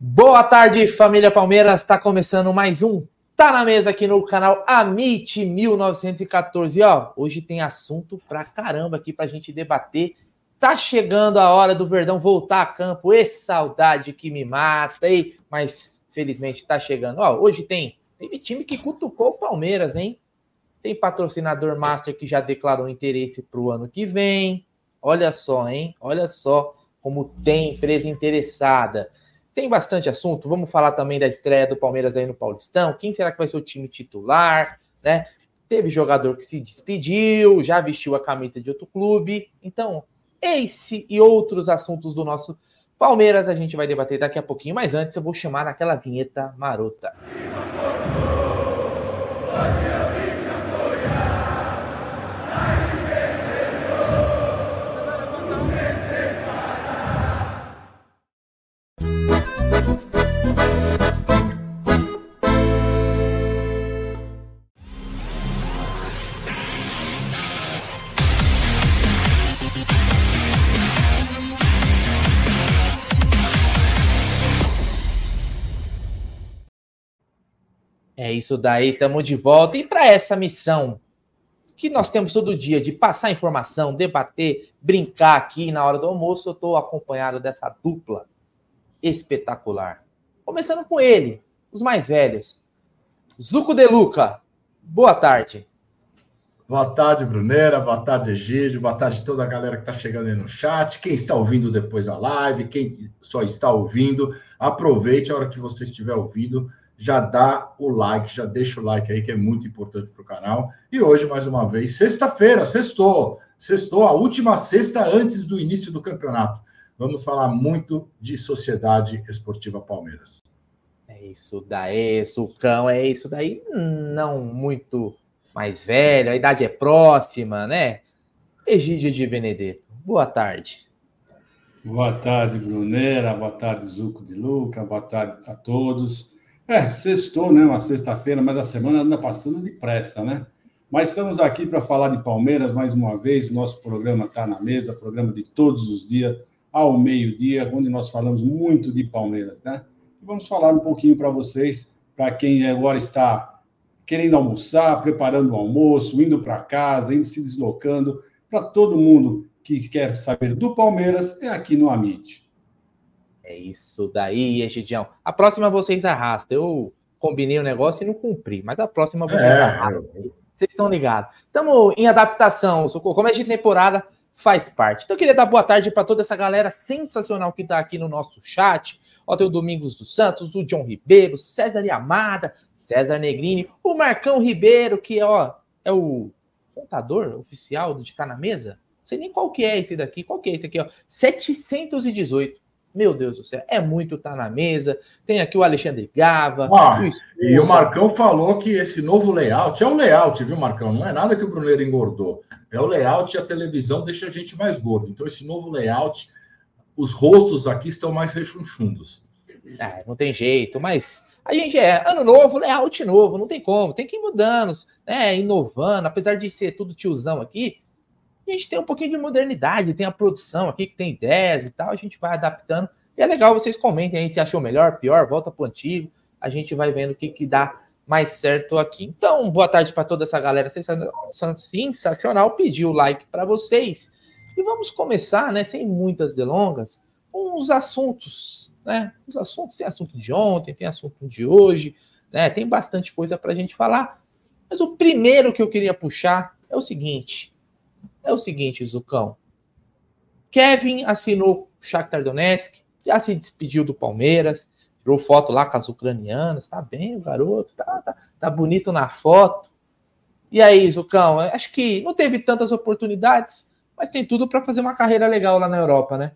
Boa tarde, família Palmeiras. Está começando mais um Tá na mesa aqui no canal Amit 1914. E ó, hoje tem assunto pra caramba aqui pra gente debater. Tá chegando a hora do Verdão voltar a campo. E saudade que me mata, aí. Mas felizmente tá chegando. Ó, hoje tem teve time que cutucou o Palmeiras, hein? Tem patrocinador master que já declarou interesse pro ano que vem. Olha só, hein? Olha só como tem empresa interessada. Tem bastante assunto. Vamos falar também da estreia do Palmeiras aí no Paulistão. Quem será que vai ser o time titular? Né? Teve jogador que se despediu, já vestiu a camisa de outro clube. Então, esse e outros assuntos do nosso Palmeiras a gente vai debater daqui a pouquinho. Mas antes, eu vou chamar naquela vinheta marota. É isso daí, estamos de volta. E para essa missão que nós temos todo dia de passar informação, debater, brincar aqui na hora do almoço, eu estou acompanhado dessa dupla espetacular. Começando com ele, os mais velhos. Zuco De Luca, boa tarde. Boa tarde, Brunera. Boa tarde, Egídio. Boa tarde toda a galera que está chegando aí no chat. Quem está ouvindo depois da live, quem só está ouvindo, aproveite a hora que você estiver ouvindo já dá o like, já deixa o like aí, que é muito importante para o canal. E hoje, mais uma vez, sexta-feira, sextou, sextou, a última sexta antes do início do campeonato. Vamos falar muito de Sociedade Esportiva Palmeiras. É isso daí, Sucão, é isso daí. Não muito mais velho, a idade é próxima, né? Egídio de Benedetto, boa tarde. Boa tarde, Brunera, boa tarde, Zuco de Luca, boa tarde a todos. É, sextou, né? Uma sexta-feira, mas a semana anda passando depressa, né? Mas estamos aqui para falar de Palmeiras mais uma vez. Nosso programa está na mesa, programa de todos os dias, ao meio-dia, onde nós falamos muito de Palmeiras, né? E vamos falar um pouquinho para vocês, para quem agora está querendo almoçar, preparando o almoço, indo para casa, indo se deslocando, para todo mundo que quer saber do Palmeiras, é aqui no Amit. É isso daí, Egidião. A próxima vocês arrastam. Eu combinei o negócio e não cumpri, mas a próxima vocês é, arrastam. Vocês estão ligados. Estamos em adaptação, Socorro. Como é de temporada, faz parte. Então, eu queria dar boa tarde para toda essa galera sensacional que está aqui no nosso chat. Ó, tem o Domingos dos Santos, o John Ribeiro, César Yamada, César Negrini, o Marcão Ribeiro, que ó, é o contador oficial de estar tá na mesa. Não sei nem qual que é esse daqui. Qual que é esse aqui, ó? 718. Meu Deus do céu, é muito tá na mesa. Tem aqui o Alexandre Gava. Ah, o e o Marcão falou que esse novo layout é um layout, viu, Marcão? Não é nada que o Bruneiro engordou. É o layout e a televisão deixa a gente mais gordo. Então, esse novo layout, os rostos aqui estão mais rechonchundos. É, não tem jeito, mas a gente é ano novo, layout novo, não tem como, tem que ir mudando, né? Inovando, apesar de ser tudo tiozão aqui, a gente tem um pouquinho de modernidade, tem a produção aqui que tem ideias e tal, a gente vai adaptando. E é legal, vocês comentem aí se achou melhor, pior, volta pro antigo. A gente vai vendo o que, que dá mais certo aqui. Então, boa tarde para toda essa galera sensacional. Pedi o like para vocês. E vamos começar, né, sem muitas delongas, com os assuntos, né? Os assuntos, tem assunto de ontem, tem assunto de hoje, né? Tem bastante coisa para a gente falar. Mas o primeiro que eu queria puxar é o seguinte: é o seguinte, Zucão. Kevin assinou Shakhtar Donetsk, já se despediu do Palmeiras, tirou foto lá com as ucranianas, tá bem o garoto, tá, tá, tá bonito na foto. E aí, Zucão, acho que não teve tantas oportunidades, mas tem tudo para fazer uma carreira legal lá na Europa, né?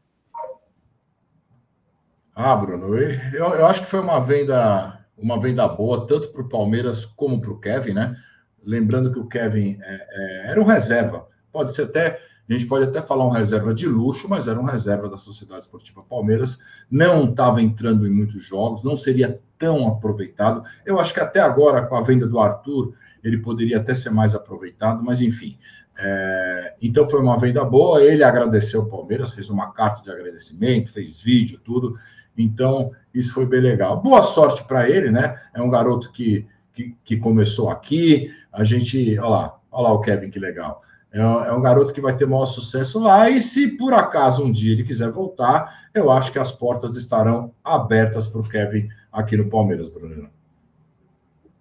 Ah, Bruno, eu, eu acho que foi uma venda, uma venda boa, tanto para o Palmeiras como para o Kevin, né? Lembrando que o Kevin é, é, era um reserva pode ser até, a gente pode até falar um reserva de luxo, mas era um reserva da Sociedade Esportiva Palmeiras, não estava entrando em muitos jogos, não seria tão aproveitado. Eu acho que até agora, com a venda do Arthur, ele poderia até ser mais aproveitado, mas enfim, É, então foi uma venda boa. Ele agradeceu o Palmeiras, fez uma carta de agradecimento, fez vídeo, tudo. Então isso foi bem legal. Boa sorte para ele, né? É um garoto que, que, que, começou aqui. A gente, olha lá, olha lá o Kevin, que legal. É, é um garoto que vai ter maior sucesso lá. E se por acaso um dia ele quiser voltar, eu acho que as portas estarão abertas para o Kevin aqui no Palmeiras, Bruno.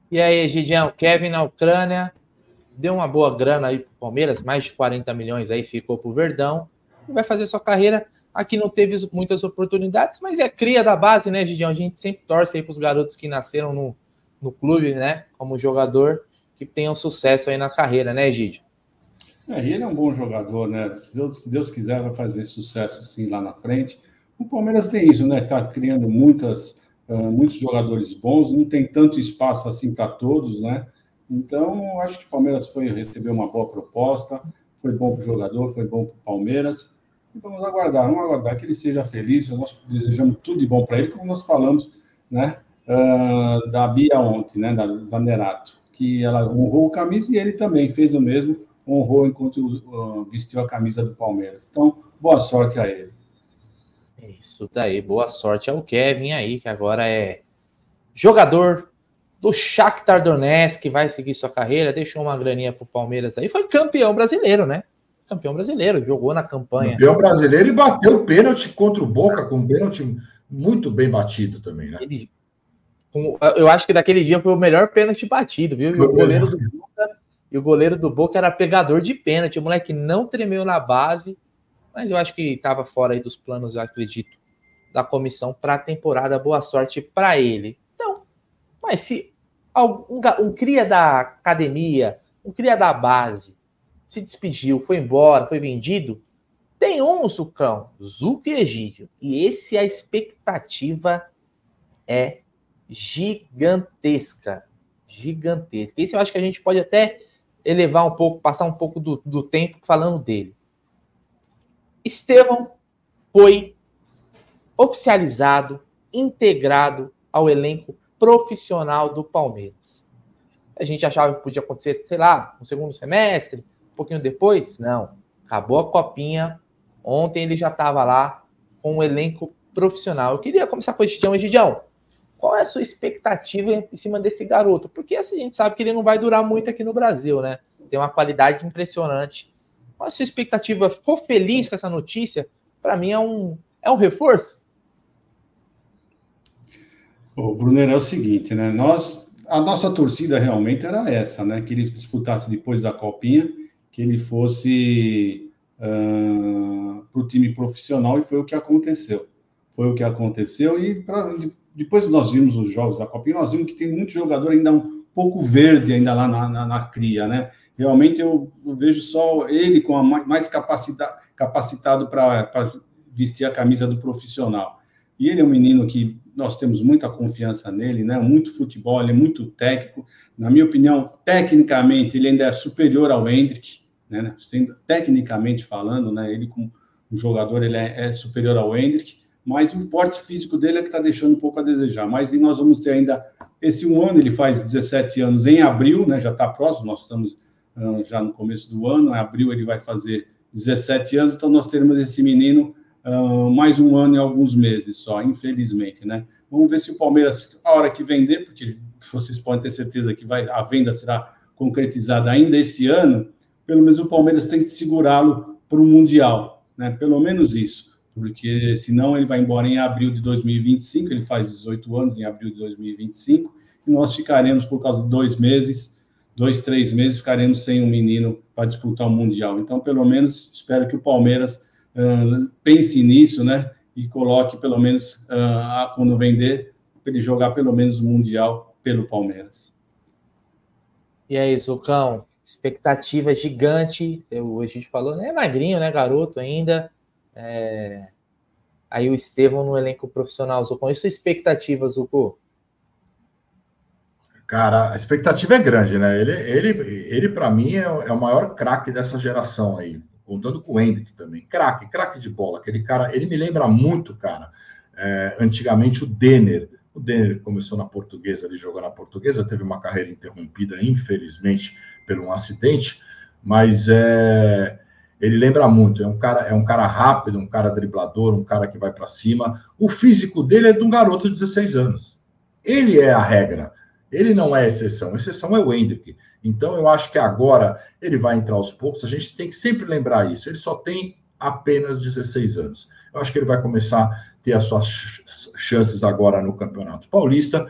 E aí, Gidião, Kevin na Ucrânia, deu uma boa grana aí pro Palmeiras, mais de 40 milhões aí ficou pro Verdão, e vai fazer sua carreira. Aqui não teve muitas oportunidades, mas é cria da base, né, Gidião? A gente sempre torce aí pros garotos que nasceram no, no clube, né, como jogador, que tenham sucesso aí na carreira, né, Gidio? É, ele é um bom jogador, né? Se Deus, se Deus quiser, vai fazer sucesso sim lá na frente. O Palmeiras tem isso, né? Tá criando muitas, uh, muitos jogadores bons, não tem tanto espaço assim para todos, né? Então, acho que o Palmeiras foi receber uma boa proposta, foi bom para o jogador, foi bom para o Palmeiras. E vamos aguardar, vamos aguardar que ele seja feliz. Nós desejamos tudo de bom para ele, como nós falamos né, uh, da Bia ontem, né, da, da Nerato, que ela honrou a camisa e ele também fez o mesmo, honrou enquanto vestiu a camisa do Palmeiras. Então, boa sorte a ele. Isso daí, boa sorte ao Kevin aí, que agora é jogador do Shakhtar Donetsk, que vai seguir sua carreira, deixou uma graninha pro Palmeiras aí, foi campeão brasileiro, né? Campeão brasileiro, jogou na campanha. Campeão brasileiro e bateu pênalti contra o Boca, com um pênalti muito bem batido também, né? Ele, eu acho que daquele dia foi o melhor pênalti batido, viu? E o goleiro do Boca, e o goleiro do Boca era pegador de pênalti. O moleque não tremeu na base, mas eu acho que estava fora aí dos planos, eu acredito, da comissão para a temporada. Boa sorte para ele. Então, mas se um, cria da academia, um cria da base, se despediu, foi embora, foi vendido, tem um sucão, Zuco e Egídio. E esse a expectativa é gigantesca. Gigantesca. Esse eu acho que a gente pode até elevar um pouco, passar um pouco do, do tempo falando dele. Estevão foi oficializado, integrado ao elenco profissional do Palmeiras. A gente achava que podia acontecer, sei lá, no segundo semestre, um pouquinho depois. Não. Acabou a copinha. Ontem ele já estava lá com um elenco profissional. Eu queria começar com o Egidião. Egidião, qual é a sua expectativa em cima desse garoto? Porque assim, a gente sabe que ele não vai durar muito aqui no Brasil, né? Tem uma qualidade impressionante. Qual a sua expectativa? Ficou feliz com essa notícia? Para mim é um, é um reforço? O Brunner é o seguinte, né? Nós, a nossa torcida realmente era essa, né? Que ele disputasse depois da copinha, que ele fosse uh, para o time profissional e foi o que aconteceu. Foi o que aconteceu e pra, depois nós vimos os jogos da copinha, nós vimos que tem muito jogador ainda um pouco verde ainda lá na, na, na cria, né? Realmente eu, eu, vejo só ele com a mais capacita, capacitado para vestir a camisa do profissional. E ele é um menino que nós temos muita confiança nele, né? Muito futebol, ele é muito técnico. Na minha opinião, tecnicamente, ele ainda é superior ao Hendrick, né? Sendo, tecnicamente falando, né? Ele como um jogador, ele é, é superior ao Hendrick, mas o porte físico dele é que está deixando um pouco a desejar. Mas nós vamos ter ainda esse um ano, ele faz 17 anos em abril, né? Já está próximo, nós estamos uh, já no começo do ano, em abril ele vai fazer 17 anos, então nós teremos esse menino uh, mais um ano e alguns meses só, infelizmente, né? Vamos ver se o Palmeiras, a hora que vender, porque vocês podem ter certeza que vai, a venda será concretizada ainda esse ano, pelo menos o Palmeiras tem que segurá-lo para o Mundial, né? Pelo menos isso, porque senão ele vai embora em abril de 2025, ele faz 18 anos em abril de 2025, e nós ficaremos, por causa de dois meses, dois, três meses, ficaremos sem um menino para disputar o Mundial. Então, pelo menos, espero que o Palmeiras uh, pense nisso, né? E coloque pelo menos, uh, quando vender, para ele jogar pelo menos o Mundial pelo Palmeiras. E aí, Zucão, expectativa gigante. Eu, a gente falou, né? Magrinho, né? Garoto ainda. É... Aí o Estevão no elenco profissional, Zucão. E sua expectativa, Zucco? Cara, a expectativa é grande, né? Ele, ele, ele para mim, é, é, o maior craque dessa geração aí contando com o Hendrick também. Craque, craque de bola. Aquele cara, ele me lembra muito, cara, é, antigamente o Denner. O Denner começou na portuguesa, ele jogou na portuguesa, teve uma carreira interrompida, infelizmente, por um acidente. mas é, ele lembra muito. É um cara, é um cara rápido, um cara driblador, um cara que vai para cima. O físico dele é de um garoto de 16 anos. Ele é a regra. Ele não é exceção. A exceção é o Hendrick. Então eu acho que agora ele vai entrar aos poucos. A gente tem que sempre lembrar isso. Ele só tem apenas 16 anos. Eu acho que ele vai começar a ter as suas chances agora no Campeonato Paulista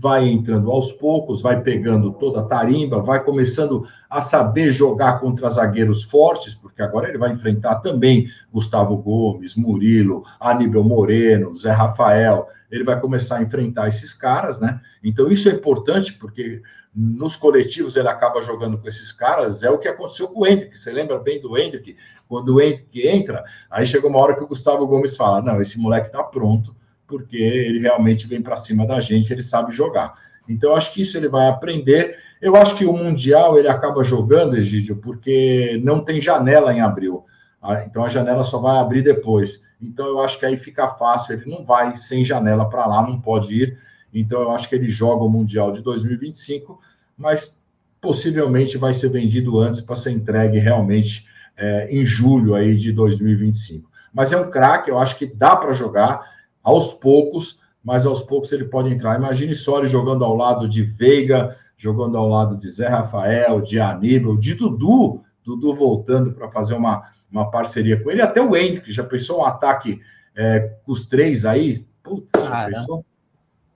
vai entrando aos poucos, vai pegando toda a tarimba, vai começando a saber jogar contra zagueiros fortes, porque agora ele vai enfrentar também Gustavo Gomes, Murilo, Aníbal Moreno, Zé Rafael. Ele vai começar a enfrentar esses caras, né? Então isso é importante, porque nos coletivos ele acaba jogando com esses caras, é o que aconteceu com o Hendrick. Você lembra bem do Hendrick? Quando o Hendrick entra, aí chega uma hora que o Gustavo Gomes fala: Não, esse moleque tá pronto porque ele realmente vem para cima da gente, ele sabe jogar. Então, acho que isso ele vai aprender. Eu acho que o Mundial ele acaba jogando, Egídio, porque não tem janela em abril. Ah, então, a janela só vai abrir depois. Então, eu acho que aí fica fácil. Ele não vai sem janela para lá, não pode ir. Então, eu acho que ele joga o Mundial de 2025, mas possivelmente vai ser vendido antes para ser entregue realmente é, em julho aí de 2025. Mas é um craque, eu acho que dá para jogar aos poucos, mas aos poucos ele pode entrar. Imagine ele jogando ao lado de Veiga, jogando ao lado de Zé Rafael, de Aníbal, de Dudu, Dudu voltando para fazer uma, uma parceria com ele, até o Hendrick, já pensou um ataque é, com os três aí? Putz, já pensou?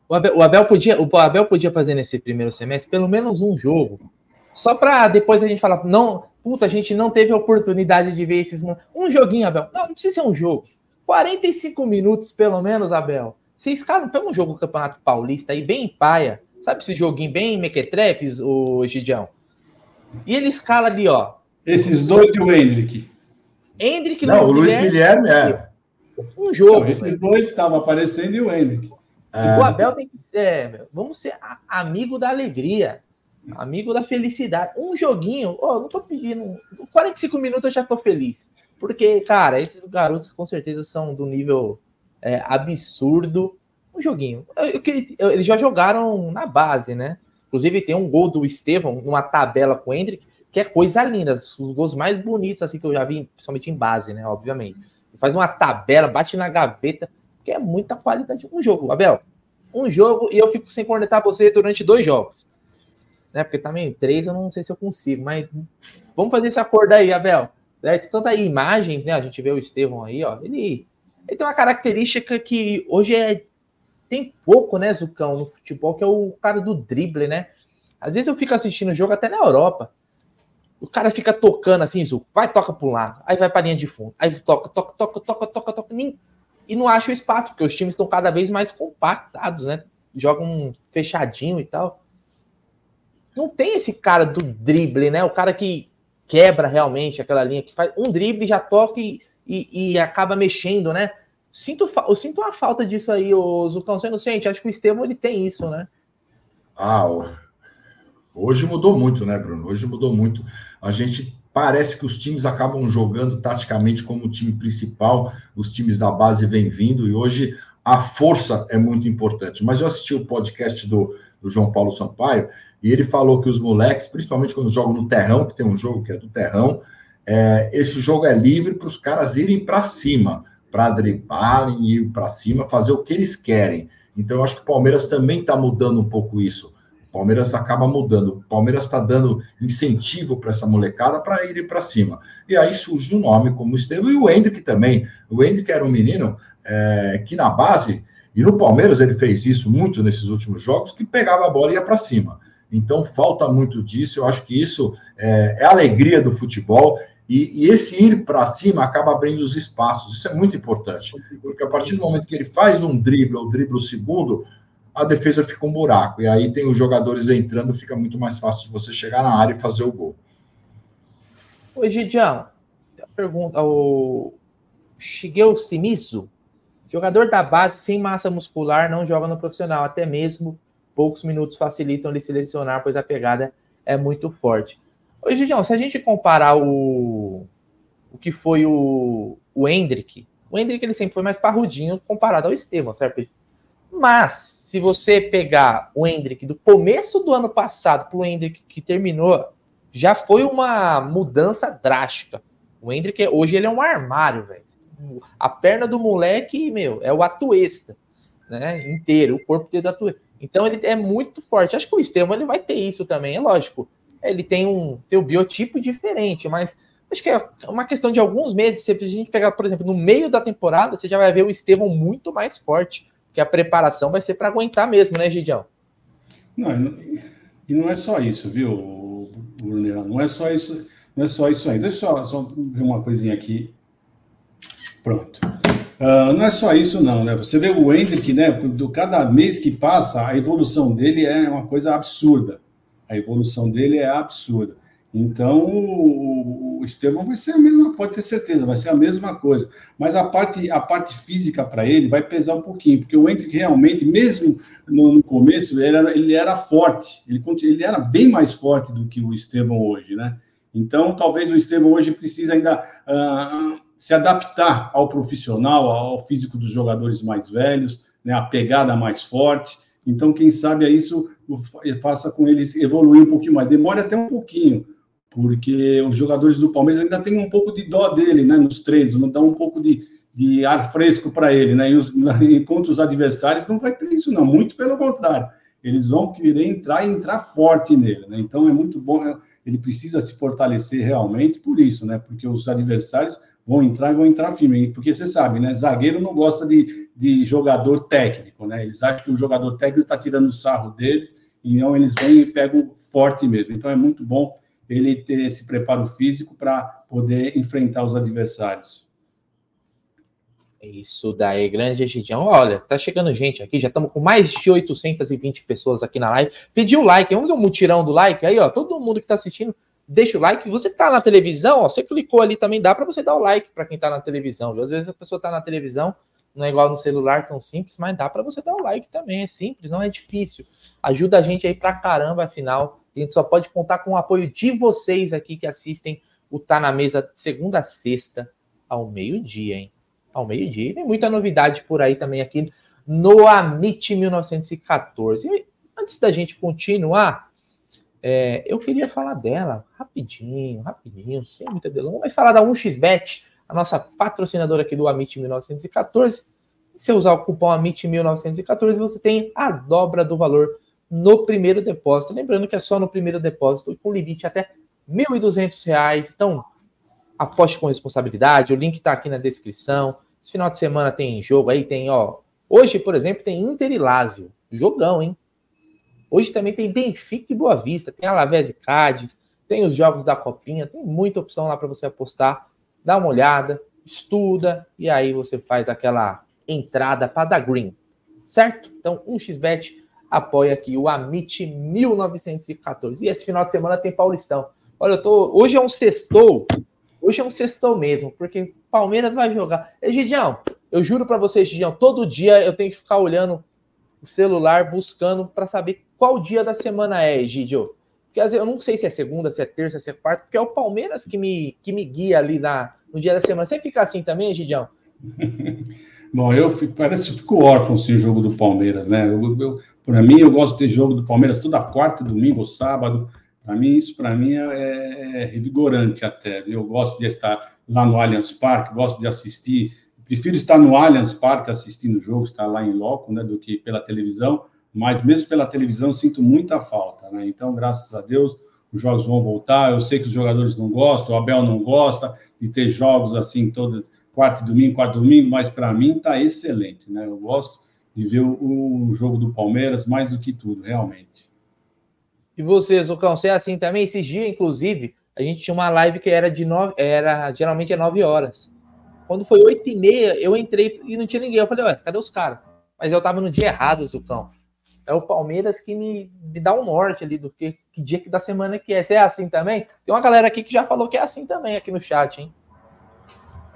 O Abel, o Abel, podia, o Abel podia fazer nesse primeiro semestre pelo menos um jogo, só para depois a gente falar, não, puta, a gente não teve oportunidade de ver esses. Um joguinho, Abel. Não, não precisa ser um jogo. 45 minutos, pelo menos, Abel. Vocês, cara, tem um jogo do Campeonato Paulista aí, bem paia. Sabe esse joguinho bem mequetrefes, o Gidião? E ele escala ali, ó. Esses dois e o Hendrick. Hendrick, Não, Luiz o Luiz Guilherme, é. Um jogo. Não, esses dois estavam aparecendo e o Hendrick. É. O Abel tem que ser, meu, vamos ser amigo da alegria, amigo da felicidade. Um joguinho, ó, oh, não tô pedindo. 45 minutos eu já tô feliz. Porque, cara, esses garotos com certeza são do nível é, absurdo. Um joguinho. Eu, eu, eu, eles já jogaram na base, né? Inclusive tem um gol do Estevão numa tabela com o Hendrick, que é coisa linda. Os gols mais bonitos assim que eu já vi, principalmente em base, né? Obviamente. Faz uma tabela, bate na gaveta, que é muita qualidade. Um jogo, Abel. Um jogo e eu fico sem cornetar você durante dois jogos. Né? Porque também três eu não sei se eu consigo, mas vamos fazer esse acordo aí, Abel. Né? Tem tanta imagens, né? A gente vê o Estevão aí, ó. Ele, ele tem uma característica que hoje é tem pouco, né, Zucão, no futebol, que é o cara do drible, né? Às vezes eu fico assistindo o jogo até na Europa. O cara fica tocando assim, Zuco, vai, toca para um lado, aí vai para linha de fundo, aí toca, toca, toca, toca, toca, toca, nem... e não acha o espaço, porque os times estão cada vez mais compactados, né? Jogam fechadinho e tal. Não tem esse cara do drible, né? O cara que quebra realmente aquela linha, que faz um drible, já toca e, e, e acaba mexendo, né? Sinto, eu sinto uma falta disso aí, o Zucão. Você não sente? Acho que o Estevam ele tem isso, né? Ah, hoje mudou muito, né, Bruno? Hoje mudou muito. A gente parece que os times acabam jogando taticamente como o time principal, os times da base vêm vindo, e hoje a força é muito importante. Mas eu assisti o podcast do, do João Paulo Sampaio, e ele falou que os moleques, principalmente quando jogam no terrão, que tem um jogo que é do terrão, é, esse jogo é livre para os caras irem para cima, para driblarem ir para cima, fazer o que eles querem. Então, eu acho que o Palmeiras também está mudando um pouco isso. O Palmeiras acaba mudando. O Palmeiras está dando incentivo para essa molecada para ir para cima. E aí surge um nome como o Estevam e o Hendrick também. O Hendrick era um menino é, que na base, e no Palmeiras ele fez isso muito nesses últimos jogos, que pegava a bola e ia para cima. Então, falta muito disso. Eu acho que isso é, é a alegria do futebol. E, e esse ir para cima acaba abrindo os espaços. Isso é muito importante. Porque a partir do momento que ele faz um drible, ou drible o segundo, a defesa fica um buraco. E aí tem os jogadores entrando, fica muito mais fácil de você chegar na área e fazer o gol. Oi, Gidião. Pergunta ao Shigeu Simizu. Jogador da base sem massa muscular não joga no profissional, até mesmo poucos minutos facilitam ele selecionar, pois a pegada é muito forte. Ô, Gigião, se a gente comparar o, o que foi o, o Hendrick, o Hendrick ele sempre foi mais parrudinho comparado ao Estevam, certo? Mas, se você pegar o Hendrick do começo do ano passado para o Hendrick que terminou já foi uma mudança drástica. O Hendrick, hoje, ele é um armário, velho. A perna do moleque, meu, é o atuesta, né? Inteiro, o corpo dele é atuesta. Então ele é muito forte. Acho que o Estevam ele vai ter isso também, é lógico. Ele tem um, tem um biotipo diferente, mas acho que é uma questão de alguns meses. Se a gente pegar, por exemplo, no meio da temporada, você já vai ver o Estevam muito mais forte, porque a preparação vai ser para aguentar mesmo, né, Gidião? Não, e não é só isso, viu, Bruno? Não é só isso, não é só isso ainda. Deixa eu só, só ver uma coisinha aqui. Pronto. Uh, não é só isso, não, né? Você vê o Hendrick, né? Do cada mês que passa, a evolução dele é uma coisa absurda. A evolução dele é absurda. Então, o, Estevão vai ser a mesma, pode ter certeza, vai ser a mesma coisa. Mas a parte, a parte física para ele vai pesar um pouquinho, porque o Hendrick realmente, mesmo no, no começo, ele era, ele era forte, ele, ele era bem mais forte do que o Estevão hoje, né? Então, talvez o Estevão hoje precise ainda uh, se adaptar ao profissional, ao físico dos jogadores mais velhos, né, a pegada mais forte. Então, quem sabe isso faça com eles evoluir um pouquinho mais. Demore até um pouquinho, porque os jogadores do Palmeiras ainda têm um pouco de dó dele, né, nos treinos, não dá um pouco de, de ar fresco para ele, né? E os, enquanto os adversários não vai ter isso, não. Muito pelo contrário, eles vão querer entrar e entrar forte nele, né? Então é muito bom. É, ele precisa se fortalecer realmente por isso, né? Porque os adversários vão entrar e vão entrar firme. Porque você sabe, né? Zagueiro não gosta de, de jogador técnico, né? Eles acham que o jogador técnico está tirando o sarro deles, e não eles vêm e pegam forte mesmo. Então é muito bom ele ter esse preparo físico para poder enfrentar os adversários. É isso daí, grande Egidião. Olha, tá chegando gente aqui, já estamos com mais de 820 pessoas aqui na live. Pediu like, vamos fazer um mutirão do like aí, ó. Todo mundo que está assistindo, deixa o like. Você tá na televisão, ó, você clicou ali também, dá para você dar o like para quem tá na televisão. Viu? Às vezes a pessoa tá na televisão, não é igual no celular tão simples, mas dá para você dar o like também. É simples, não é difícil. Ajuda a gente aí pra caramba, afinal. A gente só pode contar com o apoio de vocês aqui que assistem o Tá na Mesa segunda a sexta ao meio-dia, hein? Ao meio-dia. Tem muita novidade por aí também aqui no Amit 1914. E antes da gente continuar, é, eu queria falar dela rapidinho, rapidinho, sem muita delonga. Vai falar da 1xBet, a nossa patrocinadora aqui do Amit 1914. Se você usar o cupom Amit 1914, você tem a dobra do valor no primeiro depósito. Lembrando que é só no primeiro depósito e com limite até R$ 1.200. Então, aposte com responsabilidade. O link está aqui na descrição. Esse final de semana tem jogo aí, tem, ó. Hoje, por exemplo, tem Inter e Lazio. Jogão, hein? Hoje também tem Benfica e Boa Vista, tem Alavés e Cádiz, tem os jogos da Copinha, tem muita opção lá para você apostar. Dá uma olhada, estuda e aí você faz aquela entrada para dar green, certo? Então, um xbet apoia aqui o Amit 1914. E esse final de semana tem Paulistão. Olha, eu tô hoje é um sextou. Hoje é um sextou mesmo, porque Palmeiras vai jogar. Egidião, eu juro para você, Egidião, todo dia eu tenho que ficar olhando o celular buscando para saber qual dia da semana é, Egidio. Porque às vezes, eu não sei se é segunda, se é terça, se é quarta, porque é o Palmeiras que me, que me guia ali na, no dia da semana. Você fica assim também, Egidião? Bom, eu fico, parece que fico órfão sem o jogo do Palmeiras, né? Eu, eu, para mim, eu gosto de ter jogo do Palmeiras toda quarta, domingo sábado. Para mim, isso para mim é, é revigorante até. Eu gosto de estar lá no Allianz Parque, gosto de assistir prefiro estar no Allianz Parque assistindo o jogo, estar lá em loco, né, do que pela televisão, mas mesmo pela televisão sinto muita falta, né? Então, graças a Deus, os jogos vão voltar. Eu sei que os jogadores não gostam, o Abel não gosta de ter jogos assim todas quarto e domingo, quarto e domingo, mas para mim está excelente, né? Eu gosto de ver o, o, jogo do Palmeiras mais do que tudo, realmente. E você, Zucão, você é assim também? Esses dias, inclusive, a gente tinha uma live que era de nove, era geralmente é nove horas. Quando foi oito e meia, eu entrei e não tinha ninguém. Eu falei, ué, cadê os caras? Mas eu tava no dia errado, Zucão. É o Palmeiras que me, me dá um norte ali do que, que dia que da semana que é. Você é assim também? Tem uma galera aqui que já falou que é assim também aqui no chat, hein?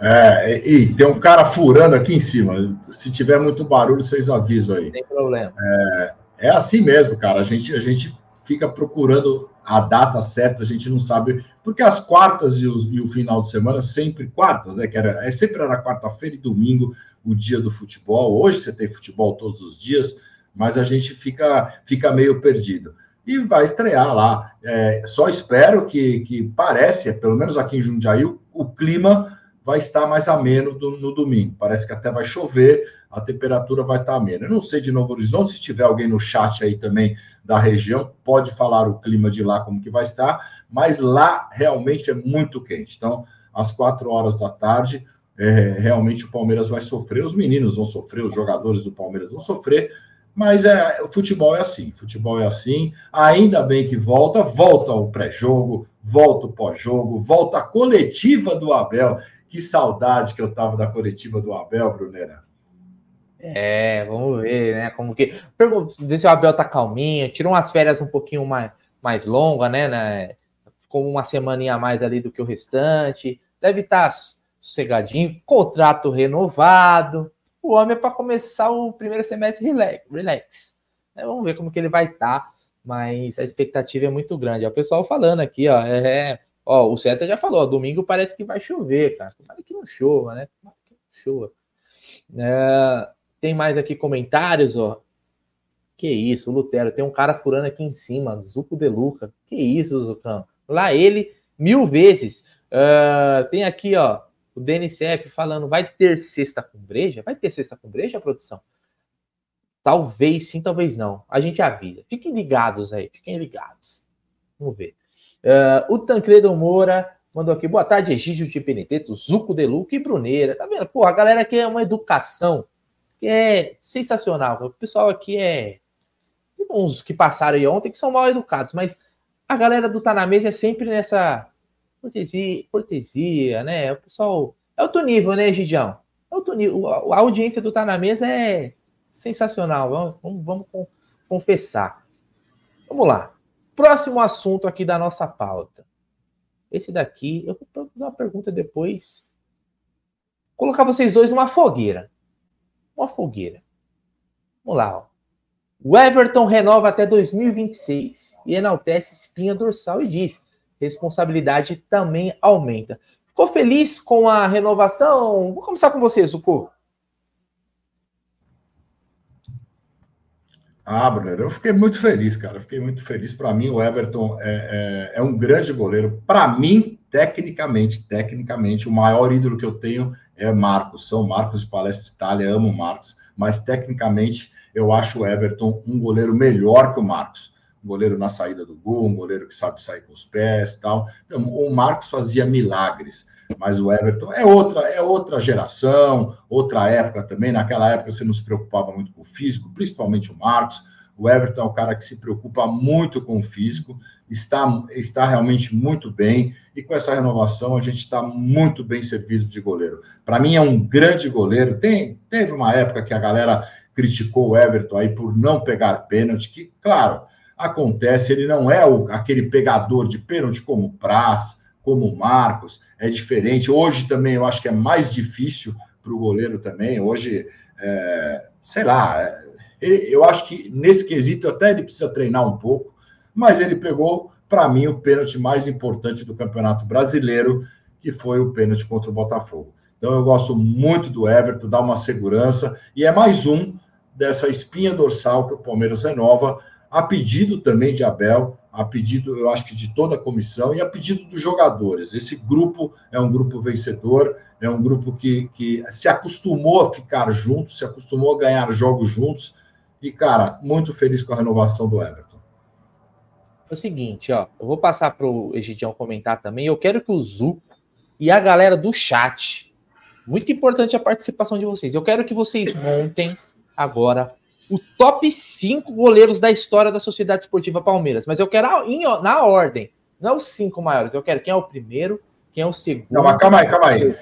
É, e tem um cara furando aqui em cima. Se tiver muito barulho, vocês avisam aí. Não tem problema. É, é assim mesmo, cara. A gente, a gente fica procurando a data certa, a gente não sabe, porque as quartas e, os, e o final de semana sempre quartas, né? Que era, é, sempre era quarta-feira e domingo o dia do futebol. Hoje você tem futebol todos os dias, mas a gente fica, fica meio perdido. e vai estrear lá. É, só espero que, que parece, pelo menos aqui em Jundiaí, o, o clima vai estar mais ameno do, no domingo. Parece que até vai chover, a temperatura vai estar amena. Eu não sei de Novo Horizonte, se tiver alguém no chat aí também da região, pode falar o clima de lá como que vai estar, mas lá realmente é muito quente. Então, às quatro horas da tarde, é, realmente o Palmeiras vai sofrer, os meninos vão sofrer, os jogadores do Palmeiras vão sofrer, mas é, o futebol é assim, futebol é assim. Ainda bem que volta, volta o pré-jogo, volta o pós-jogo, volta a coletiva do Abel. Que saudade que eu tava da coletiva do Abel, Brunera. É, vamos ver, né? Como que. Ver se o Abel tá calminho, tirou umas férias um pouquinho mais, mais longas, né, né? Ficou uma semaninha a mais ali do que o restante. Deve estar tá sossegadinho, contrato renovado o homem é para começar o primeiro semestre relax. relax. É, vamos ver como que ele vai estar, tá, mas a expectativa é muito grande. É o pessoal falando aqui, ó, é, é ó, o César já falou, ó, domingo parece que vai chover, cara. Tomara que não chova, né? Tomara que não chova. É, tem mais aqui comentários, ó. Que isso, Lutero, tem um cara furando aqui em cima, Zuco de Luca. Que isso, Zucão. Lá ele, mil vezes. Uh, tem aqui, ó, o DNCF falando, vai ter sexta com breja? Vai ter sexta com breja, produção? Talvez sim, talvez não. A gente avisa. Fiquem ligados aí, fiquem ligados. Vamos ver. Uh, o Tancredo Moura mandou aqui, boa tarde, Egídio de Benedetto, Zuco de Luca e Bruneira. Tá vendo? Pô, a galera aqui é uma educação que é sensacional. O pessoal aqui é... Uns que passaram aí ontem que são mal educados, mas a galera do Tá Na Mesa é sempre nessa cortesia, cortesia, né? O pessoal. É outro nível, né, Gidião? É outro nível. A audiência do Tá na Mesa é sensacional. Vamos, vamos, confessar. Vamos lá. Próximo assunto aqui da nossa pauta. Esse daqui, eu vou fazer uma pergunta depois. Colocar vocês dois numa fogueira. Uma fogueira. Vamos lá. Ó. O Everton renova até 2026 e enaltece espinha dorsal e diz: responsabilidade também aumenta. Ficou feliz com a renovação? Vou começar com você, Zuko. Ah, Bruno, eu fiquei muito feliz, cara. fiquei muito feliz. Para mim, o Everton é, é, é um grande goleiro. Para mim, tecnicamente, tecnicamente, o maior ídolo que eu tenho é Marcos. São Marcos de Palestra Itália, amo Marcos. Mas, tecnicamente, eu acho o Everton um goleiro melhor que o Marcos um goleiro na saída do gol, um goleiro que sabe sair com os pés tal. Então, o Marcos fazia milagres, mas o Everton é outra, é outra geração, outra época também. Naquela época você não se preocupava muito com o físico, principalmente o Marcos. O Everton é o cara que se preocupa muito com o físico, está, está realmente muito bem, e com essa renovação a gente está muito bem servido de goleiro. Para mim é um grande goleiro. Tem, teve uma época que a galera criticou o Everton aí por não pegar pênalti, que, claro, acontece, ele não é o, aquele pegador de pênalti como Praz, como Marcos, é diferente. Hoje também eu acho que é mais difícil para o goleiro também. Hoje, é, sei lá, é, eu acho que nesse quesito até ele precisa treinar um pouco, mas ele pegou, para mim, o pênalti mais importante do Campeonato Brasileiro, que foi o pênalti contra o Botafogo. Então eu gosto muito do Everton, dá uma segurança, e é mais um dessa espinha dorsal que o Palmeiras renova a pedido também de Abel, a pedido, eu acho que de toda a comissão e a pedido dos jogadores. Esse grupo é um grupo vencedor, é um grupo que, que se acostumou a ficar juntos, se acostumou a ganhar jogos juntos. E, cara, muito feliz com a renovação do Everton. É o seguinte, ó, eu vou passar para o Egidião comentar também. Eu quero que o Zu e a galera do chat, muito importante a participação de vocês. Eu quero que vocês montem agora o top 5 goleiros da história da Sociedade Esportiva Palmeiras. Mas eu quero em, na ordem, não os cinco maiores. Eu quero quem é o primeiro, quem é o segundo. Não, mas calma aí, calma aí.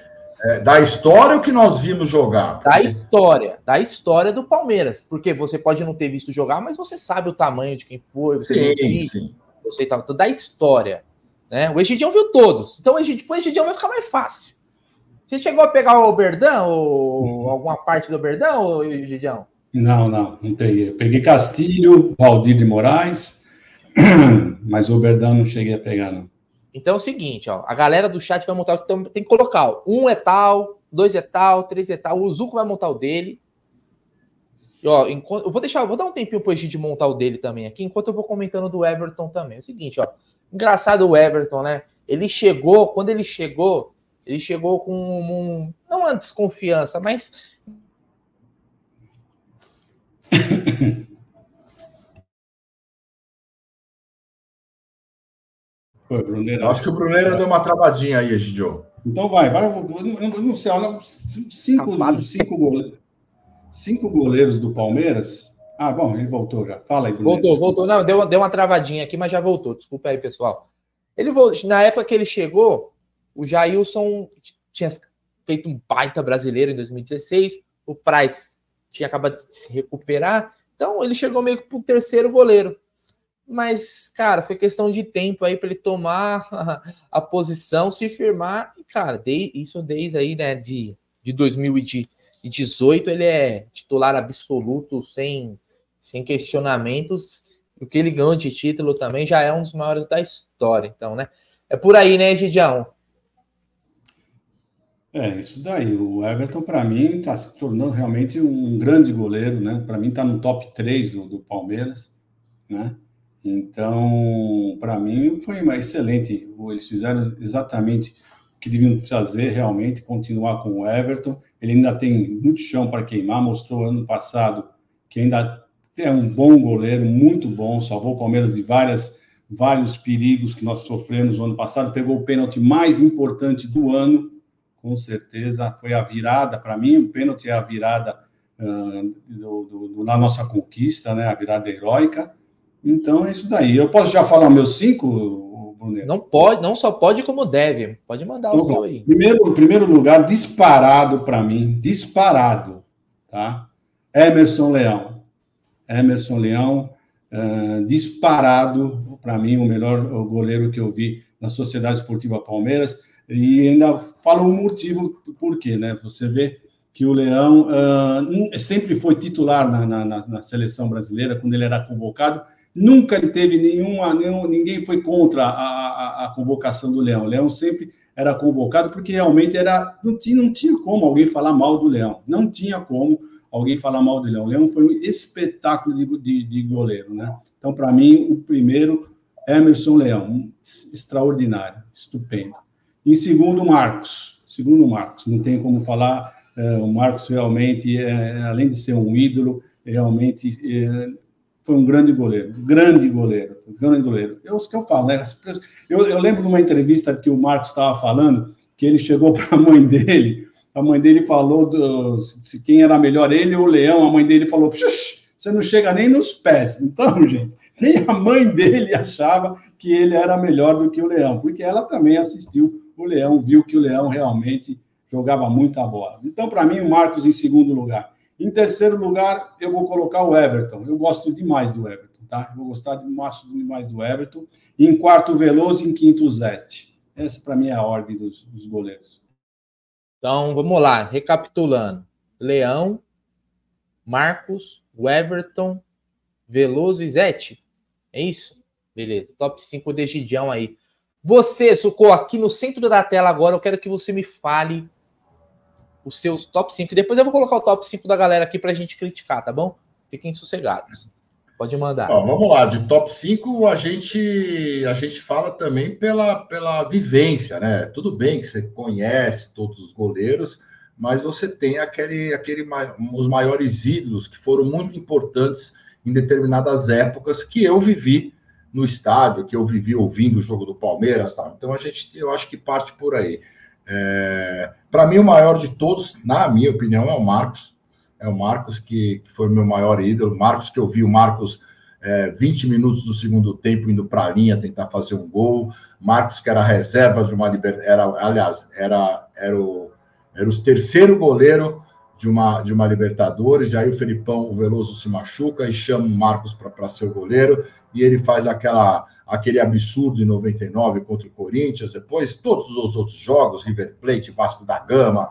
É, da história o que nós vimos jogar? Da história, da história do Palmeiras. Porque você pode não ter visto jogar, mas você sabe o tamanho de quem foi, você sim, viu, sim. Você tá, da história. Né? O Egidião viu todos. Então, o Egidião, o Egidião vai ficar mais fácil. Você chegou a pegar o Oberdão, ou alguma parte do Oberdão, Egidião? Não, não, não peguei. Eu peguei Castilho, Valdir de Moraes, mas o Verdão não cheguei a pegar, não. Então é o seguinte, ó, a galera do chat vai montar, então tem que colocar, ó, um é tal, dois é tal, três é tal, o Zuco vai montar o dele. ó, enquanto, eu vou deixar, vou dar um tempinho pro de montar o dele também aqui, enquanto eu vou comentando do Everton também. É o seguinte, ó. Engraçado o Everton, né? Ele chegou, quando ele chegou, ele chegou com um, não uma desconfiança, mas Foi, Bruneira. Acho que o Bruneira deu uma travadinha aí, Egidio. Então vai, vai. Eu não sei, olha, cinco, cinco, goleiros, cinco goleiros do Palmeiras. Ah, bom, ele voltou já. Fala aí, Bruneira. Voltou, voltou. Não, deu, deu uma travadinha aqui, mas já voltou. Desculpa aí, pessoal. Ele voltou, na época que ele chegou, o Jailson tinha feito um baita brasileiro em 2016. O Price tinha acabado de se recuperar. Então ele chegou meio que para o terceiro goleiro. Mas, cara, foi questão de tempo aí para ele tomar a, a, posição, se firmar. E, cara, de, isso desde aí, né, de, de 2018, ele é titular absoluto, sem, sem questionamentos. O que ele ganhou de título também já é um dos maiores da história. Então, né? É por aí, né, Gidião? É, isso daí. O Everton, para mim, está se tornando realmente um grande goleiro, né? Para mim, está no top 3 do, do Palmeiras, né? Então, para mim, foi uma excelente. Eles fizeram exatamente o que deviam fazer, realmente, continuar com o Everton. Ele ainda tem muito chão para queimar, mostrou ano passado que ainda é um bom goleiro, muito bom, salvou o Palmeiras de várias, vários perigos que nós sofremos no ano passado, pegou o pênalti mais importante do ano, com certeza foi a virada, para mim, o pênalti é a virada uh, do, do, do, na nossa conquista, né, a virada heróica. Então é isso daí. Eu posso já falar meus cinco, Bruno? Não pode, não só pode como deve. Pode mandar então, o seu aí. Primeiro, primeiro lugar, disparado para mim, disparado, tá? Emerson Leão. Emerson Leão, uh, disparado para mim, o melhor goleiro que eu vi na Sociedade Esportiva Palmeiras e ainda fala um motivo por quê, né? Você vê que o Leão uh, sempre foi titular na, na, na, seleção brasileira quando ele era convocado. Nunca ele teve nenhuma, nenhum, ninguém foi contra a, a, a, convocação do Leão. O Leão sempre era convocado porque realmente era não tinha, não tinha como alguém falar mal do Leão. Não tinha como alguém falar mal do Leão. O Leão foi um espetáculo de, de, de goleiro, né? Então, para mim, o primeiro, Emerson Leão, extraordinário, estupendo. Em segundo, Marcos. Segundo, Marcos. Não tem como falar. É, o Marcos realmente, é, além de ser um ídolo, realmente é, foi um grande goleiro. Grande goleiro. Grande goleiro. É o que eu falo, né? Eu, eu lembro de uma entrevista que o Marcos estava falando, que ele chegou para a mãe dele. A mãe dele falou do, se quem era melhor, ele ou o Leão. A mãe dele falou: você não chega nem nos pés. Então, gente, nem a mãe dele achava que ele era melhor do que o Leão, porque ela também assistiu o Leão viu que o Leão realmente jogava muita bola. Então, para mim, o Marcos em segundo lugar. Em terceiro lugar, eu vou colocar o Everton. Eu gosto demais do Everton, tá? Eu vou gostar demais, do Everton. em quarto, o Veloso. Em quinto, o Zete. Essa, para mim, é a ordem dos, dos goleiros. Então, vamos lá. Recapitulando. Leão, Marcos, Everton, Veloso e Zete. É isso? Beleza. Top 5 de Gidião aí. Você, Sucô, aqui no centro da tela agora, eu quero que você me fale os seus top 5. Depois eu vou colocar o top 5 da galera aqui para a gente criticar, tá bom? Fiquem sossegados. Pode mandar. Ó, vamos lá, de top 5 a gente a gente fala também pela, pela vivência, né? Tudo bem que você conhece todos os goleiros, mas você tem aquele, aquele os maiores ídolos que foram muito importantes em determinadas épocas que eu vivi no estádio, que eu vivi ouvindo o jogo do Palmeiras, então a gente, eu acho que parte por aí. É, Para mim, o maior de todos, na minha opinião, é o Marcos. É o Marcos que, que foi meu maior ídolo. Marcos que eu vi o Marcos é, 20 minutos do segundo tempo indo para a linha tentar fazer um gol. Marcos que era reserva de uma liberdade, era, aliás, era, era, o, era o terceiro goleiro de uma, de uma Libertadores, e aí o Felipão, o Veloso se machuca e chama o Marcos para ser o goleiro, e ele faz aquela, aquele absurdo em 99 contra o Corinthians, depois todos os outros jogos, River Plate, Vasco da Gama,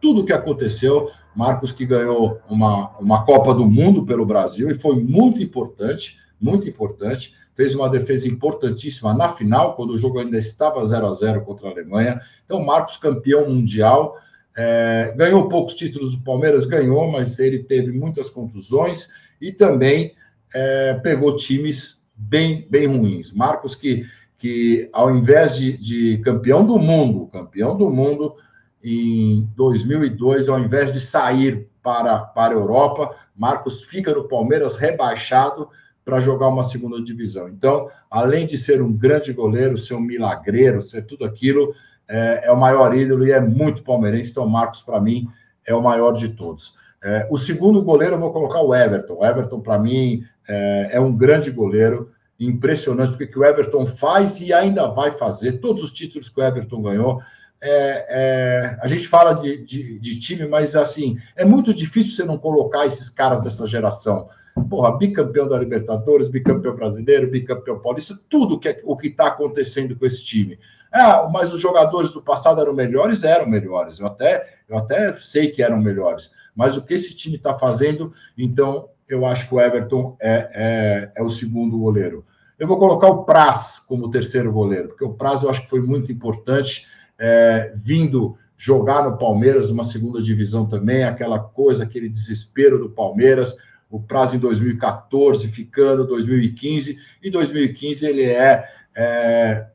tudo o que aconteceu, Marcos que ganhou uma, uma Copa do Mundo pelo Brasil e foi muito importante, muito importante, fez uma defesa importantíssima na final, quando o jogo ainda estava 0 a 0 contra a Alemanha. Então, Marcos campeão mundial, É, ganhou poucos títulos do Palmeiras, ganhou, mas ele teve muitas contusões e também é, pegou times bem, bem ruins. Marcos, que, que ao invés de, de campeão do mundo, campeão do mundo em 2002, ao invés de sair para, para a Europa, Marcos fica no Palmeiras rebaixado para jogar uma segunda divisão. Então, além de ser um grande goleiro, ser um milagreiro, ser tudo aquilo, é, é o maior ídolo e é muito palmeirense. Então, Marcos, para mim, é o maior de todos. É, o segundo goleiro, eu vou colocar o Everton. O Everton, para mim, é, é, um grande goleiro. Impressionante porque que o Everton faz e ainda vai fazer. Todos os títulos que o Everton ganhou. É, é, a gente fala de, de, de, time, mas assim, é muito difícil você não colocar esses caras dessa geração. Porra, bicampeão da Libertadores, bicampeão brasileiro, bicampeão paulista, tudo que é, o que está acontecendo com esse time. Ah, mas os jogadores do passado eram melhores? Eram melhores. Eu até, eu até sei que eram melhores. Mas o que esse time está fazendo, então, eu acho que o Everton é, é, é, o segundo goleiro. Eu vou colocar o Praz como terceiro goleiro, porque o Praz eu acho que foi muito importante, é, vindo jogar no Palmeiras, numa segunda divisão também, aquela coisa, aquele desespero do Palmeiras. O Praz em 2014, ficando 2015, e 2015 ele é, é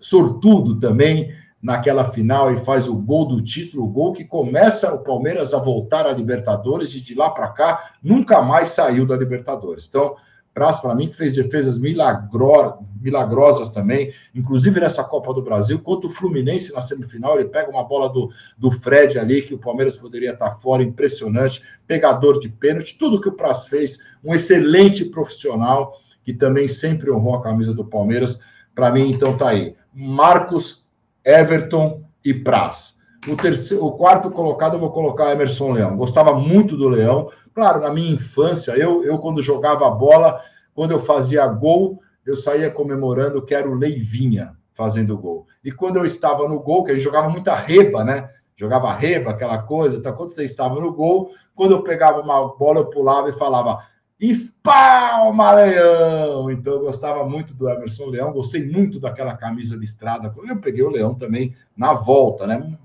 sortudo também naquela final e faz o gol do título, o gol que começa o Palmeiras a voltar à Libertadores e de lá para cá nunca mais saiu da Libertadores. Então, Praz, para mim, que fez defesas milagro... milagrosas também, inclusive nessa Copa do Brasil, contra o Fluminense na semifinal, ele pega uma bola do, do Fred ali, que o Palmeiras poderia estar fora, impressionante, pegador de pênalti, tudo que o Praz fez, um excelente profissional, que também sempre honrou a camisa do Palmeiras, para mim, então, tá aí. Marcos, Everton e Praz. O, terceiro, o quarto colocado eu vou colocar Emerson Leão. Gostava muito do Leão. Claro, na minha infância, eu, eu quando jogava bola, quando eu fazia gol, eu saía comemorando que era o Leivinha fazendo gol. E quando eu estava no gol, que a gente jogava muita reba, né? Jogava reba, aquela coisa. Então, quando você estava no gol, quando eu pegava uma bola, eu pulava e falava Espalma Leão! Então eu gostava muito do Emerson Leão, gostei muito daquela camisa listrada. Eu peguei o Leão também na volta, né?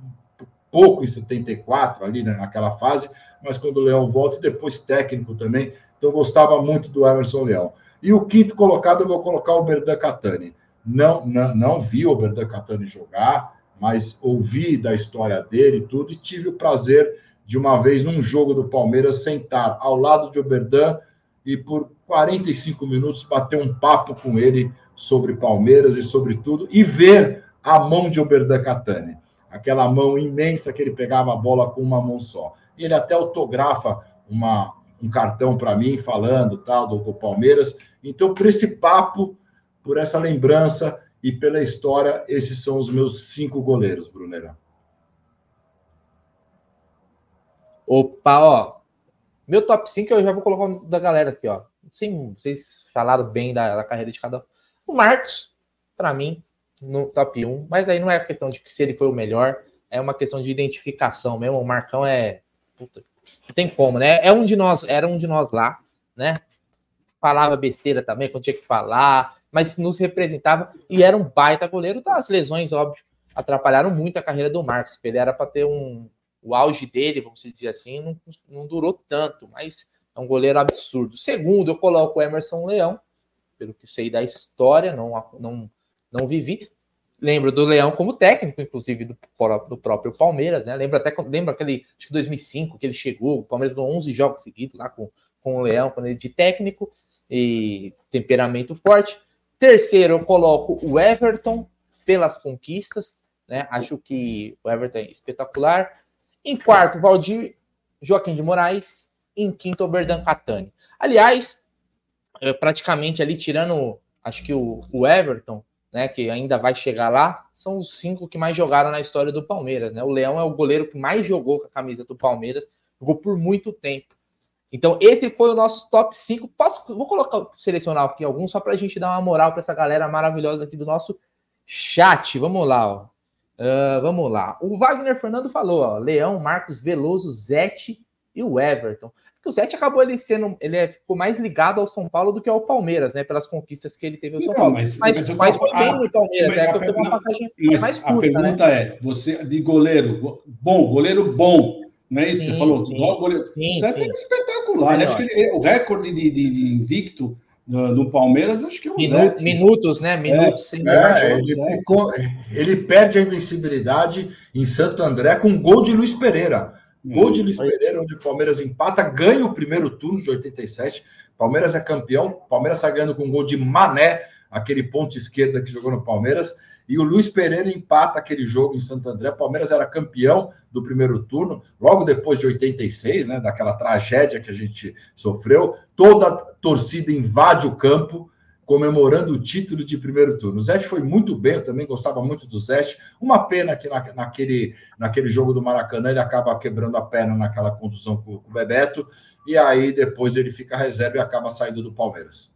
Pouco em 74, ali né, naquela fase, mas quando o Leão volta, e depois técnico também. Então eu gostava muito do Emerson Leão. E o quinto colocado eu vou colocar o Berdan Catani. Não, não, não vi o Berdan Catani jogar, mas ouvi da história dele e tudo, e tive o prazer de uma vez num jogo do Palmeiras sentar ao lado de Oberdan e por 45 minutos bater um papo com ele sobre Palmeiras e sobre tudo e ver a mão de Oberdan Catani, aquela mão imensa que ele pegava a bola com uma mão só. E ele até autografa uma, um cartão para mim falando tal do, do Palmeiras. Então, por esse papo, por essa lembrança e pela história, esses são os meus cinco goleiros, Brunera. Opa, ó, meu top 5 eu já vou colocar da galera aqui, ó. Sim, vocês falaram bem da, da carreira de cada um. O Marcos, para mim, no top 1, mas aí não é questão de se ele foi o melhor, é uma questão de identificação mesmo. O Marcão é. Puta, não tem como, né? É um de nós, era um de nós lá, né? Falava besteira também quando tinha que falar, mas nos representava e era um baita goleiro. Então, as lesões, óbvio, atrapalharam muito a carreira do Marcos. Ele era para ter um, o auge dele, vamos dizer assim, não, não durou tanto, mas é um goleiro absurdo. Segundo, eu coloco o Emerson Leão, pelo que sei da história, não, não, não vivi. Lembro do Leão como técnico, inclusive, do, do próprio Palmeiras, né? Lembro até lembro aquele, acho que 2005, que ele chegou, o Palmeiras ganhou 11 jogos seguidos lá com, com o Leão, quando ele de técnico e temperamento forte. Terceiro, eu coloco o Everton pelas conquistas, né? Acho que o Everton é espetacular. Em quarto, Valdir Joaquim de Moraes. Em quinto, Oberdan Catani. Aliás, praticamente ali, tirando, acho que o, o, Everton, né, que ainda vai chegar lá, são os cinco que mais jogaram na história do Palmeiras. Né? O Leão é o goleiro que mais jogou com a camisa do Palmeiras, jogou por muito tempo. Então, esse foi o nosso top 5. Posso, vou colocar, selecionar aqui alguns só para a gente dar uma moral para essa galera maravilhosa aqui do nosso chat. Vamos lá, ó. Uh, vamos lá. O Wagner Fernando falou: ó, Leão, Marcos Veloso, Zete e o Everton. O Zete acabou ele sendo, ele é, ficou mais ligado ao São Paulo do que ao Palmeiras, né? Pelas conquistas que ele teve ao São Paulo. Mas, mas, mas, foi bem no Palmeiras, é que eu uma passagem mais curta. A pergunta né? é: você de goleiro bom, goleiro bom, não é isso? Sim, você falou, sim. goleiro. Sim, o Zete é espetacular. Né? Acho que ele, o recorde de, de, de invicto no, no, Palmeiras, acho que é um Minutos, minutos né? Minutos é, é, ele, ficou, ele, perde a invencibilidade em Santo André com um gol de Luiz Pereira. Gol de Luiz Pereira, onde o Palmeiras empata, ganha o primeiro turno de 87. Palmeiras é campeão. Palmeiras está ganhando com um gol de Mané, aquele ponto esquerda que jogou no Palmeiras. E o Luiz Pereira empata aquele jogo em Santo André. Palmeiras era campeão do primeiro turno, logo depois de 86, né? Daquela tragédia que a gente sofreu. Toda a torcida invade o campo comemorando o título de primeiro turno. O Zete foi muito bem, eu também gostava muito do Zete. Uma pena que na, naquele, naquele jogo do Maracanã ele acaba quebrando a perna naquela contusão com, com o Bebeto, e aí depois ele fica reserva e acaba saindo do Palmeiras.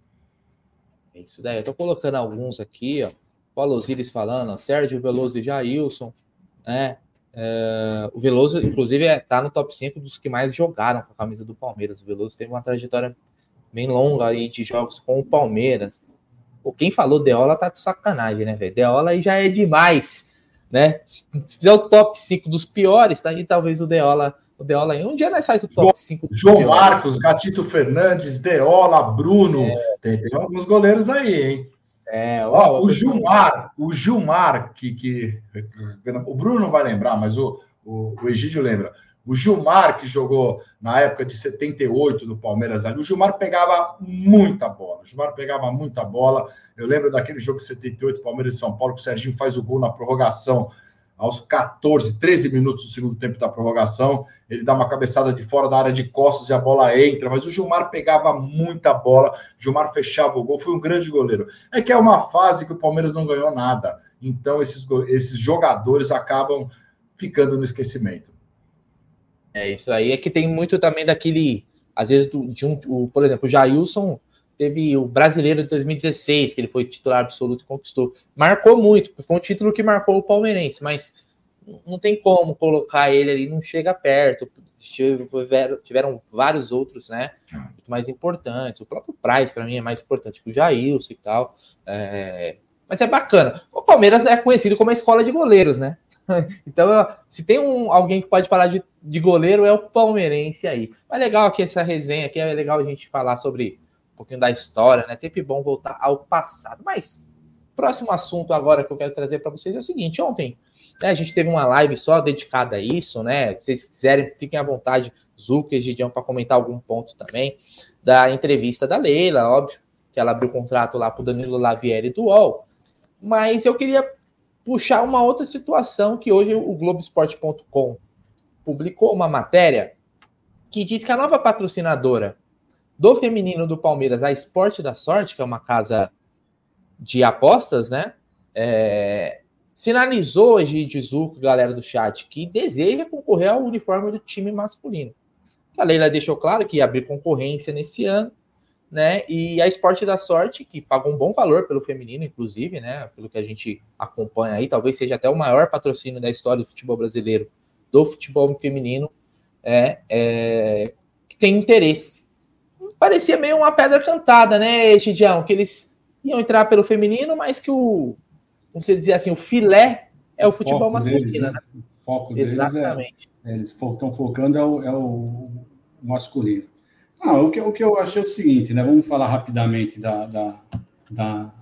É isso daí, eu tô colocando alguns aqui, ó. Paulo Osiris falando, Sérgio Veloso e Jailson, né? É, o Veloso, inclusive, está é, tá no top 5 dos que mais jogaram com a camisa do Palmeiras. O Veloso teve uma trajetória bem longa aí de jogos com o Palmeiras. Pô, quem falou Deola tá de sacanagem, né, velho? Deola aí já é demais, né? Se fizer o top 5 dos piores, tá aí talvez o Deola. O Deola aí. Um dia nós faz o top 5 dos João piores. Marcos, Gatito Fernandes, Deola, Bruno. É. Tem, tem, alguns goleiros aí, hein? É, ó, ó o Gilmar, o Gilmar, que, que. O Bruno não vai lembrar, mas o, o, o Egídio lembra. O Gilmar, que jogou na época de 78 no Palmeiras ali, o Gilmar pegava muita bola. O Gilmar pegava muita bola. Eu lembro daquele jogo de 78, Palmeiras e São Paulo, que o Serginho faz o gol na prorrogação, aos 14, 13 minutos do segundo tempo da prorrogação. Ele dá uma cabeçada de fora da área de costas e a bola entra. Mas o Gilmar pegava muita bola. O Gilmar fechava o gol, foi um grande goleiro. É que é uma fase que o Palmeiras não ganhou nada. Então, esses, esses jogadores acabam ficando no esquecimento. É, isso aí é que tem muito também daquele, às vezes, do, de um, o, por exemplo, o Jailson teve o brasileiro de 2016, que ele foi titular absoluto e conquistou. Marcou muito, foi um título que marcou o palmeirense, mas não tem como colocar ele ali, não chega perto. Tiveram, vários outros, né? Muito mais importantes. O próprio Price, para mim, é mais importante que o Jailson e tal. É, mas é bacana. O Palmeiras é conhecido como a escola de goleiros, né? então, se tem um, alguém que pode falar de, de goleiro, é o palmeirense aí. Mas legal aqui essa resenha aqui, é legal a gente falar sobre um pouquinho da história, né? Sempre bom voltar ao passado. Mas, próximo assunto agora que eu quero trazer para vocês é o seguinte: ontem né, a gente teve uma live só dedicada a isso, né? Se vocês quiserem, fiquem à vontade, Zuka e Gidião, para comentar algum ponto também da entrevista da Leila, óbvio, que ela abriu o contrato lá para o Danilo Lavieri do UOL. Mas eu queria puxar uma outra situação que hoje o Globoesporte.com publicou uma matéria que diz que a nova patrocinadora do feminino do Palmeiras, a Esporte da Sorte, que é uma casa de apostas, né? É, sinalizou hoje de Zuco, galera do chat, que deseja concorrer ao uniforme do time masculino. A Leila deixou claro que ia abrir concorrência nesse ano né? E a Esporte da Sorte, que pagou um bom valor pelo feminino, inclusive, né? Pelo que a gente acompanha aí, talvez seja até o maior patrocínio da história do futebol brasileiro, do futebol feminino, é, é que tem interesse. Parecia meio uma pedra cantada, né, Gidião? Que eles iam entrar pelo feminino, mas que o, como você dizia assim, o filé é o, o futebol masculino, deles, né? né? O foco Exatamente. deles é, eles estão focando é o, é o masculino. Ah, o, que, o que eu achei é o seguinte, né? Vamos falar rapidamente da, da, da,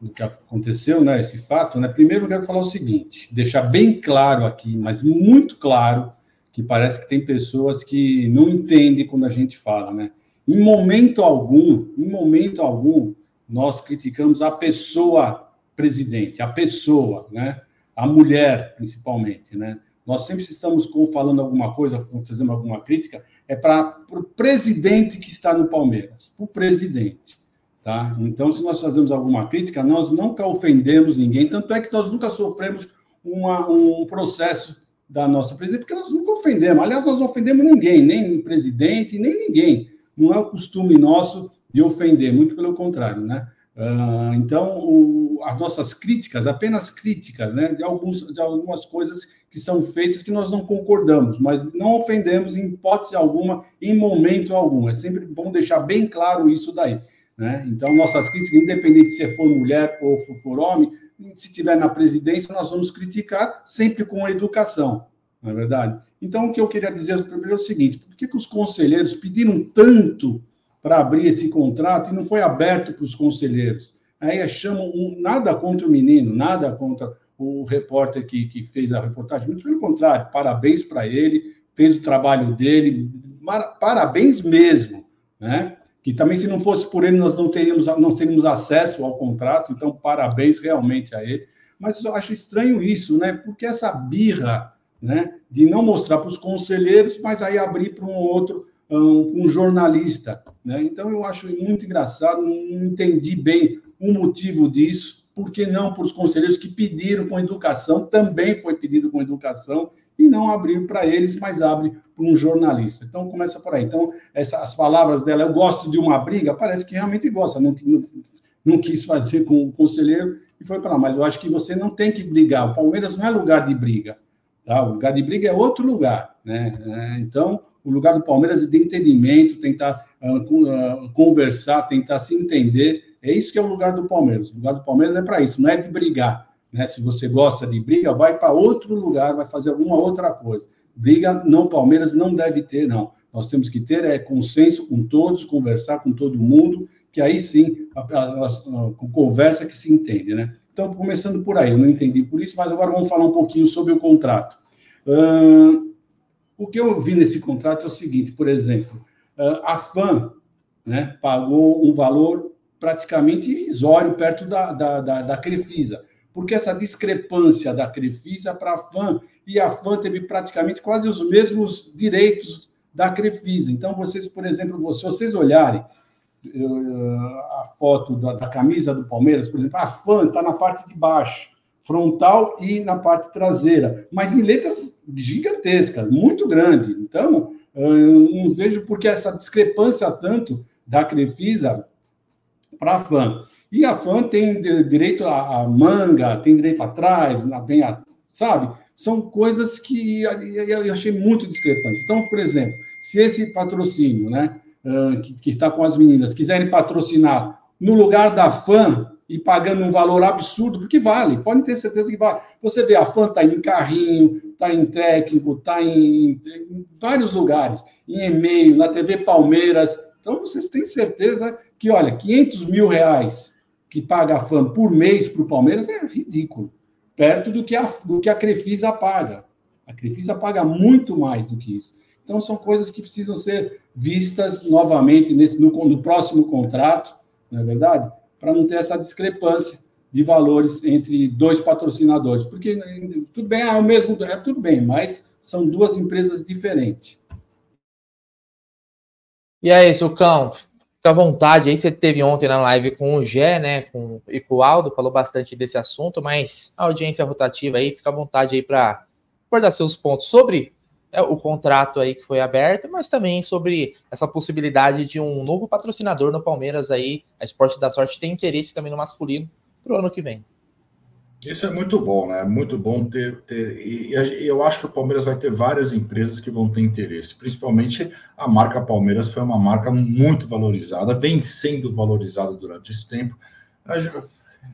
do que aconteceu, né? Esse fato, né? Primeiro eu quero falar o seguinte, deixar bem claro aqui, mas muito claro, que parece que tem pessoas que não entendem quando a gente fala, né? Em momento algum, em momento algum, nós criticamos a pessoa presidente, a pessoa, né? A mulher, principalmente, né? Nós sempre estamos falando alguma coisa, fazendo alguma crítica, é para o presidente que está no Palmeiras, para o presidente. Tá? Então, se nós fazemos alguma crítica, nós nunca ofendemos ninguém, tanto é que nós nunca sofremos uma, um processo da nossa presidente, porque nós nunca ofendemos. Aliás, nós não ofendemos ninguém, nem presidente, nem ninguém. Não é o costume nosso de ofender, muito pelo contrário, né? Uh, então, o, as nossas críticas, apenas críticas, né, de, alguns, de algumas coisas que são feitas que nós não concordamos, mas não ofendemos em hipótese alguma, em momento algum. É sempre bom deixar bem claro isso daí. Né? Então, nossas críticas, independente se for mulher ou for homem, se tiver na presidência, nós vamos criticar sempre com educação, não é verdade? Então, o que eu queria dizer primeiro é o seguinte: por que, que os conselheiros pediram tanto para abrir esse contrato e não foi aberto para os conselheiros. Aí chamam um, nada contra o menino, nada contra o repórter que, que fez a reportagem, muito pelo contrário, parabéns para ele, fez o trabalho dele, parabéns mesmo, né? Que também se não fosse por ele nós não teríamos não teríamos acesso ao contrato, então parabéns realmente a ele. Mas eu acho estranho isso, né? Porque essa birra, né, de não mostrar para os conselheiros, mas aí abrir para um outro um, um jornalista. Né? Então, eu acho muito engraçado, não entendi bem o motivo disso, por que não para os conselheiros que pediram com educação, também foi pedido com educação, e não abrir para eles, mas abre para um jornalista. Então, começa por aí. Então, essa, as palavras dela, eu gosto de uma briga, parece que realmente gosta, não, não, não quis fazer com o conselheiro e foi para lá. Mas eu acho que você não tem que brigar. O Palmeiras não é lugar de briga. Tá? O lugar de briga é outro lugar. Né? É, então, o lugar do Palmeiras é de entendimento, tentar uh, conversar, tentar se entender. É isso que é o lugar do Palmeiras. O lugar do Palmeiras é para isso, não é de brigar. Né? Se você gosta de briga, vai para outro lugar, vai fazer alguma outra coisa. Briga, não, Palmeiras não deve ter, não. Nós temos que ter é consenso com todos, conversar com todo mundo, que aí sim, a, a, a, conversa que se entende, né? Então, começando por aí, eu não entendi por isso, mas agora vamos falar um pouquinho sobre o contrato. Uh, o que eu vi nesse contrato é o seguinte, por exemplo, a FAM né, pagou um valor praticamente irrisório perto da, da, da, da Crefisa, porque essa discrepância da Crefisa para a FAM, e a FAM teve praticamente quase os mesmos direitos da Crefisa. Então, vocês, por exemplo, se vocês olharem a foto da, da camisa do Palmeiras, por exemplo, a FAM está na parte de baixo, frontal e na parte traseira, mas em letras gigantescas, muito grande. Então, eu não vejo por que essa discrepância tanto da Crefisa para a FAM. E a FAM tem direito a, manga, tem direito atrás, bem, sabe? São coisas que eu achei muito discrepante. Então, por exemplo, se esse patrocínio, né, que, que está com as meninas, quiserem patrocinar no lugar da FAM, e pagando um valor absurdo, porque vale, podem ter certeza que vale. Você vê, a FAN está em carrinho, está em técnico, está em, em, vários lugares, em e-mail, na TV Palmeiras. Então, vocês têm certeza que, olha, 500 mil reais que paga a FAN por mês para o Palmeiras é ridículo, perto do que, a, do que a Crefisa paga. A Crefisa paga muito mais do que isso. Então, são coisas que precisam ser vistas novamente nesse, no, no próximo contrato, não é verdade? para não ter essa discrepância de valores entre dois patrocinadores. Porque tudo bem, é o mesmo, é tudo bem, mas são duas empresas diferentes. E aí, Sucão, fica à vontade. Aí você teve ontem na live com o Gé, né, com, e com o Aldo, falou bastante desse assunto, mas a audiência rotativa aí, fica à vontade aí para dar seus pontos sobre é, o contrato aí que foi aberto, mas também sobre essa possibilidade de um novo patrocinador no Palmeiras aí. A Esporte da Sorte tem interesse também no masculino para o ano que vem. Isso é muito bom, né? Muito bom ter, ter. E eu acho que o Palmeiras vai ter várias empresas que vão ter interesse. Principalmente a marca Palmeiras foi uma marca muito valorizada, vem sendo valorizada durante esse tempo.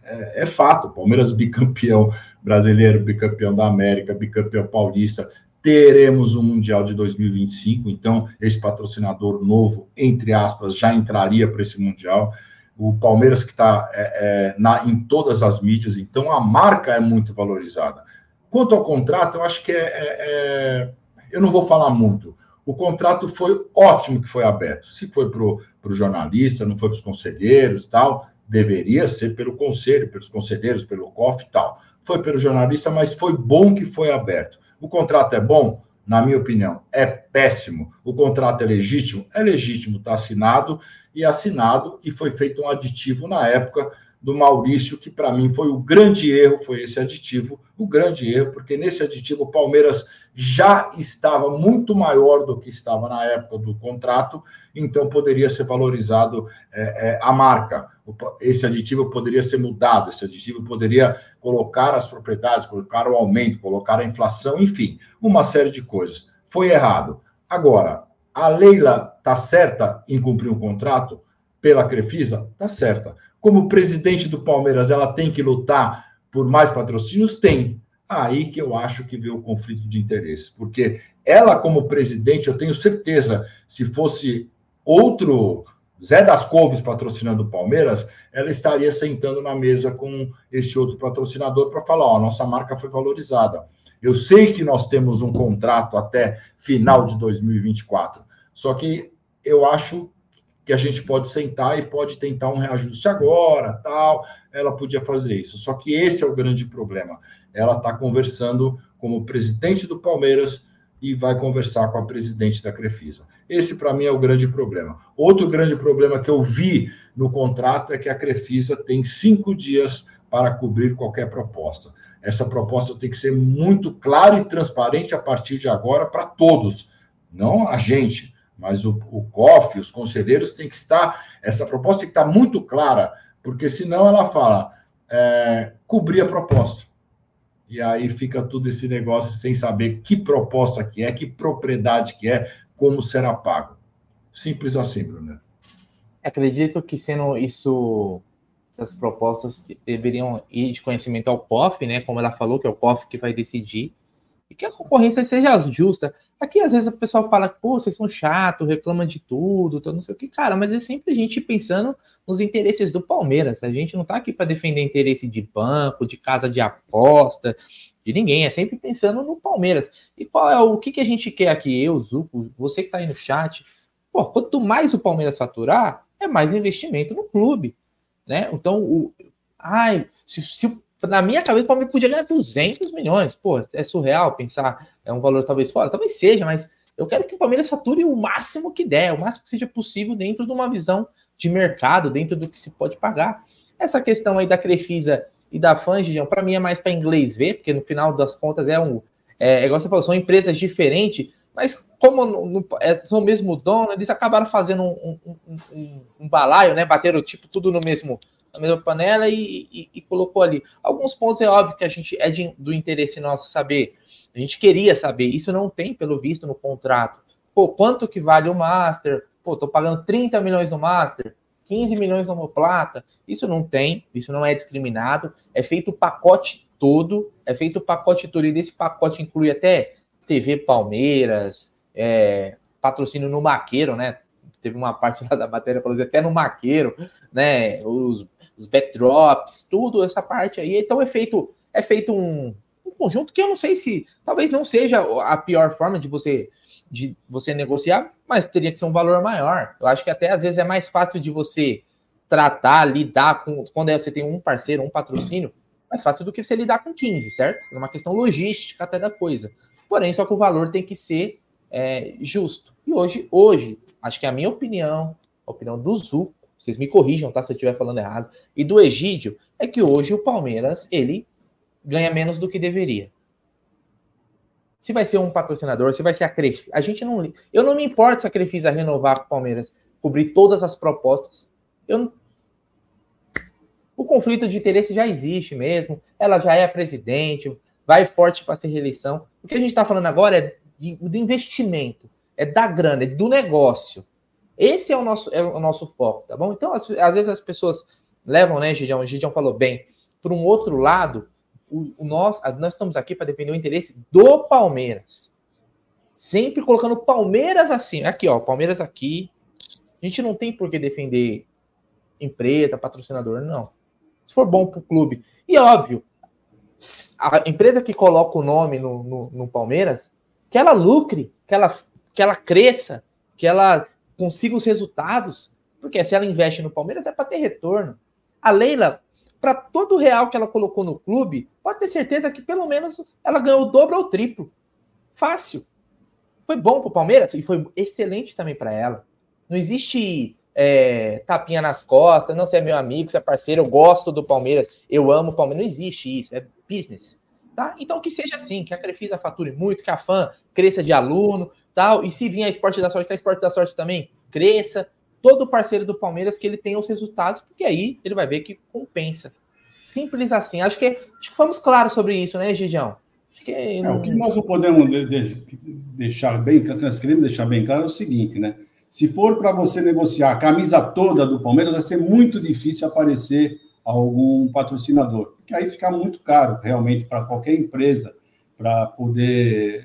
É, é fato, Palmeiras bicampeão brasileiro, bicampeão da América, bicampeão paulista, teremos o um Mundial de 2025, então esse patrocinador novo, entre aspas, já entraria para esse Mundial. O Palmeiras que está é, é, em todas as mídias, então a marca é muito valorizada. Quanto ao contrato, eu acho que é, é, é eu não vou falar muito. O contrato foi ótimo que foi aberto. Se foi para o jornalista, não foi para os conselheiros tal, deveria ser pelo conselho, pelos conselheiros, pelo COF tal. Foi pelo jornalista, mas foi bom que foi aberto. O contrato é bom? Na minha opinião, é péssimo. O contrato é legítimo? É legítimo, está assinado e assinado, e foi feito um aditivo na época do Maurício, que para mim foi o grande erro, foi esse aditivo, o grande erro, porque nesse aditivo o Palmeiras já estava muito maior do que estava na época do contrato, então poderia ser valorizado é, é, a marca. Esse aditivo poderia ser mudado, esse aditivo poderia colocar as propriedades, colocar o aumento, colocar a inflação, enfim, uma série de coisas. Foi errado. Agora, a Leila está certa em cumprir um contrato pela Crefisa? Está certa. Como presidente do Palmeiras, ela tem que lutar por mais patrocínios? Tem. Aí que eu acho que vê o conflito de interesses. Porque ela, como presidente, eu tenho certeza, se fosse outro Zé das Couves patrocinando o Palmeiras, ela estaria sentando na mesa com esse outro patrocinador para falar: ó, nossa marca foi valorizada. Eu sei que nós temos um contrato até final de 2024, só que eu acho que a gente pode sentar e pode tentar um reajuste agora, tal. Ela podia fazer isso. Só que esse é o grande problema. Ela está conversando como presidente do Palmeiras e vai conversar com a presidente da Crefisa. Esse, para mim, é o grande problema. Outro grande problema que eu vi no contrato é que a Crefisa tem cinco dias para cobrir qualquer proposta. Essa proposta tem que ser muito clara e transparente a partir de agora para todos, não a gente mas o, o COF, os conselheiros têm que estar, essa proposta tem que estar muito clara, porque senão ela fala, é, cobrir a proposta. E aí fica tudo esse negócio sem saber que proposta que é, que propriedade que é, como será pago. Simples assim, Bruno. Acredito que sendo isso, essas propostas deveriam ir de conhecimento ao COF, né? Como ela falou, que é o COF que vai decidir e que a concorrência seja justa. Aqui, às vezes, o pessoal fala, pô, vocês são chato, reclamam de tudo, não sei o que, cara, mas é sempre a gente pensando nos interesses do Palmeiras. A gente não tá aqui para defender interesse de banco, de casa de aposta, de ninguém, é sempre pensando no Palmeiras. E qual é o que, que a gente quer aqui? Eu, Zuco, você que tá aí no chat. Pô, quanto mais o Palmeiras faturar, é mais investimento no clube, né? Então, o, ai, se, se na minha cabeça, o Palmeiras podia ganhar 200 milhões. Pô, é surreal pensar, é um valor talvez fora, talvez seja, mas eu quero que o Palmeiras fature o máximo que der, o máximo que seja possível dentro de uma visão de mercado, dentro do que se pode pagar. Essa questão aí da Crefisa e da Fangion, para mim é mais para inglês ver, porque no final das contas é um. É, é igual você falou, são empresas diferentes, mas como no, no, é, são o mesmo dono, eles acabaram fazendo um, um, um, um balaio, né? Bateram tipo tudo no mesmo na mesma panela e, e, e, colocou ali. Alguns pontos é óbvio que a gente é de, do interesse nosso saber. A gente queria saber. Isso não tem, pelo visto, no contrato. Pô, quanto que vale o Master? Pô, tô pagando 30 milhões no Master, 15 milhões no Plata. Isso não tem, isso não é discriminado. É feito o pacote todo, é feito o pacote todo. E desse pacote inclui até TV Palmeiras, é, patrocínio no Maqueiro, né? Teve uma parte lá da matéria, por exemplo, até no Maqueiro, né? Os os backdrops, tudo essa parte aí. Então é feito, é feito um, um conjunto que eu não sei se talvez não seja a pior forma de você de você negociar, mas teria que ser um valor maior. Eu acho que até às vezes é mais fácil de você tratar, lidar com quando você tem um parceiro, um patrocínio, mais fácil do que você lidar com 15, certo? É uma questão logística até da coisa. Porém, só que o valor tem que ser é, justo. E hoje, hoje, acho que a minha opinião, a opinião do Zuco, vocês me corrijam, tá? Se eu estiver falando errado. E do Egídio é que hoje o Palmeiras ele ganha menos do que deveria. Se vai ser um patrocinador, se vai ser a Crefisa, a gente não. Eu não me importo se a Crefisa renovar com o Palmeiras, cobrir todas as propostas. Eu não... O conflito de interesse já existe mesmo. Ela já é a presidente, vai forte para ser reeleição. O que a gente está falando agora é do investimento, é da grana, é do negócio. Esse é o nosso, é o nosso foco, tá bom? Então, às, às vezes as pessoas levam, né, Gideon? O Gideon falou bem, para um outro lado, o, o nós, nós estamos aqui para defender o interesse do Palmeiras. Sempre colocando Palmeiras assim. Aqui, ó, Palmeiras aqui. A gente não tem por que defender empresa, patrocinador, não. Se for bom para o clube. E óbvio, a empresa que coloca o nome no, no, no Palmeiras, que ela lucre, que ela, que ela cresça, que ela consiga os resultados, porque se ela investe no Palmeiras é para ter retorno. A Leila, para todo real que ela colocou no clube, pode ter certeza que pelo menos ela ganhou o dobro ou o triplo. Fácil. Foi bom para o Palmeiras e foi excelente também para ela. Não existe é, tapinha nas costas, não, você é meu amigo, você é parceiro, eu gosto do Palmeiras, eu amo o Palmeiras. Não existe isso, é business. Tá? Então que seja assim, que a Crefisa fature muito, que a fã cresça de aluno, tal, e se vir a Esporte da Sorte, que a Esporte da Sorte também cresça, todo parceiro do Palmeiras que ele tenha os resultados, porque aí ele vai ver que compensa. Simples assim. Acho que, acho que fomos claros sobre isso, né, Gidião? É, o que nós não podemos de, de, deixar bem, nós queremos deixar bem claro é o seguinte, né? Se for para você negociar a camisa toda do Palmeiras, vai ser muito difícil aparecer algum patrocinador, porque aí fica muito caro realmente para qualquer empresa para poder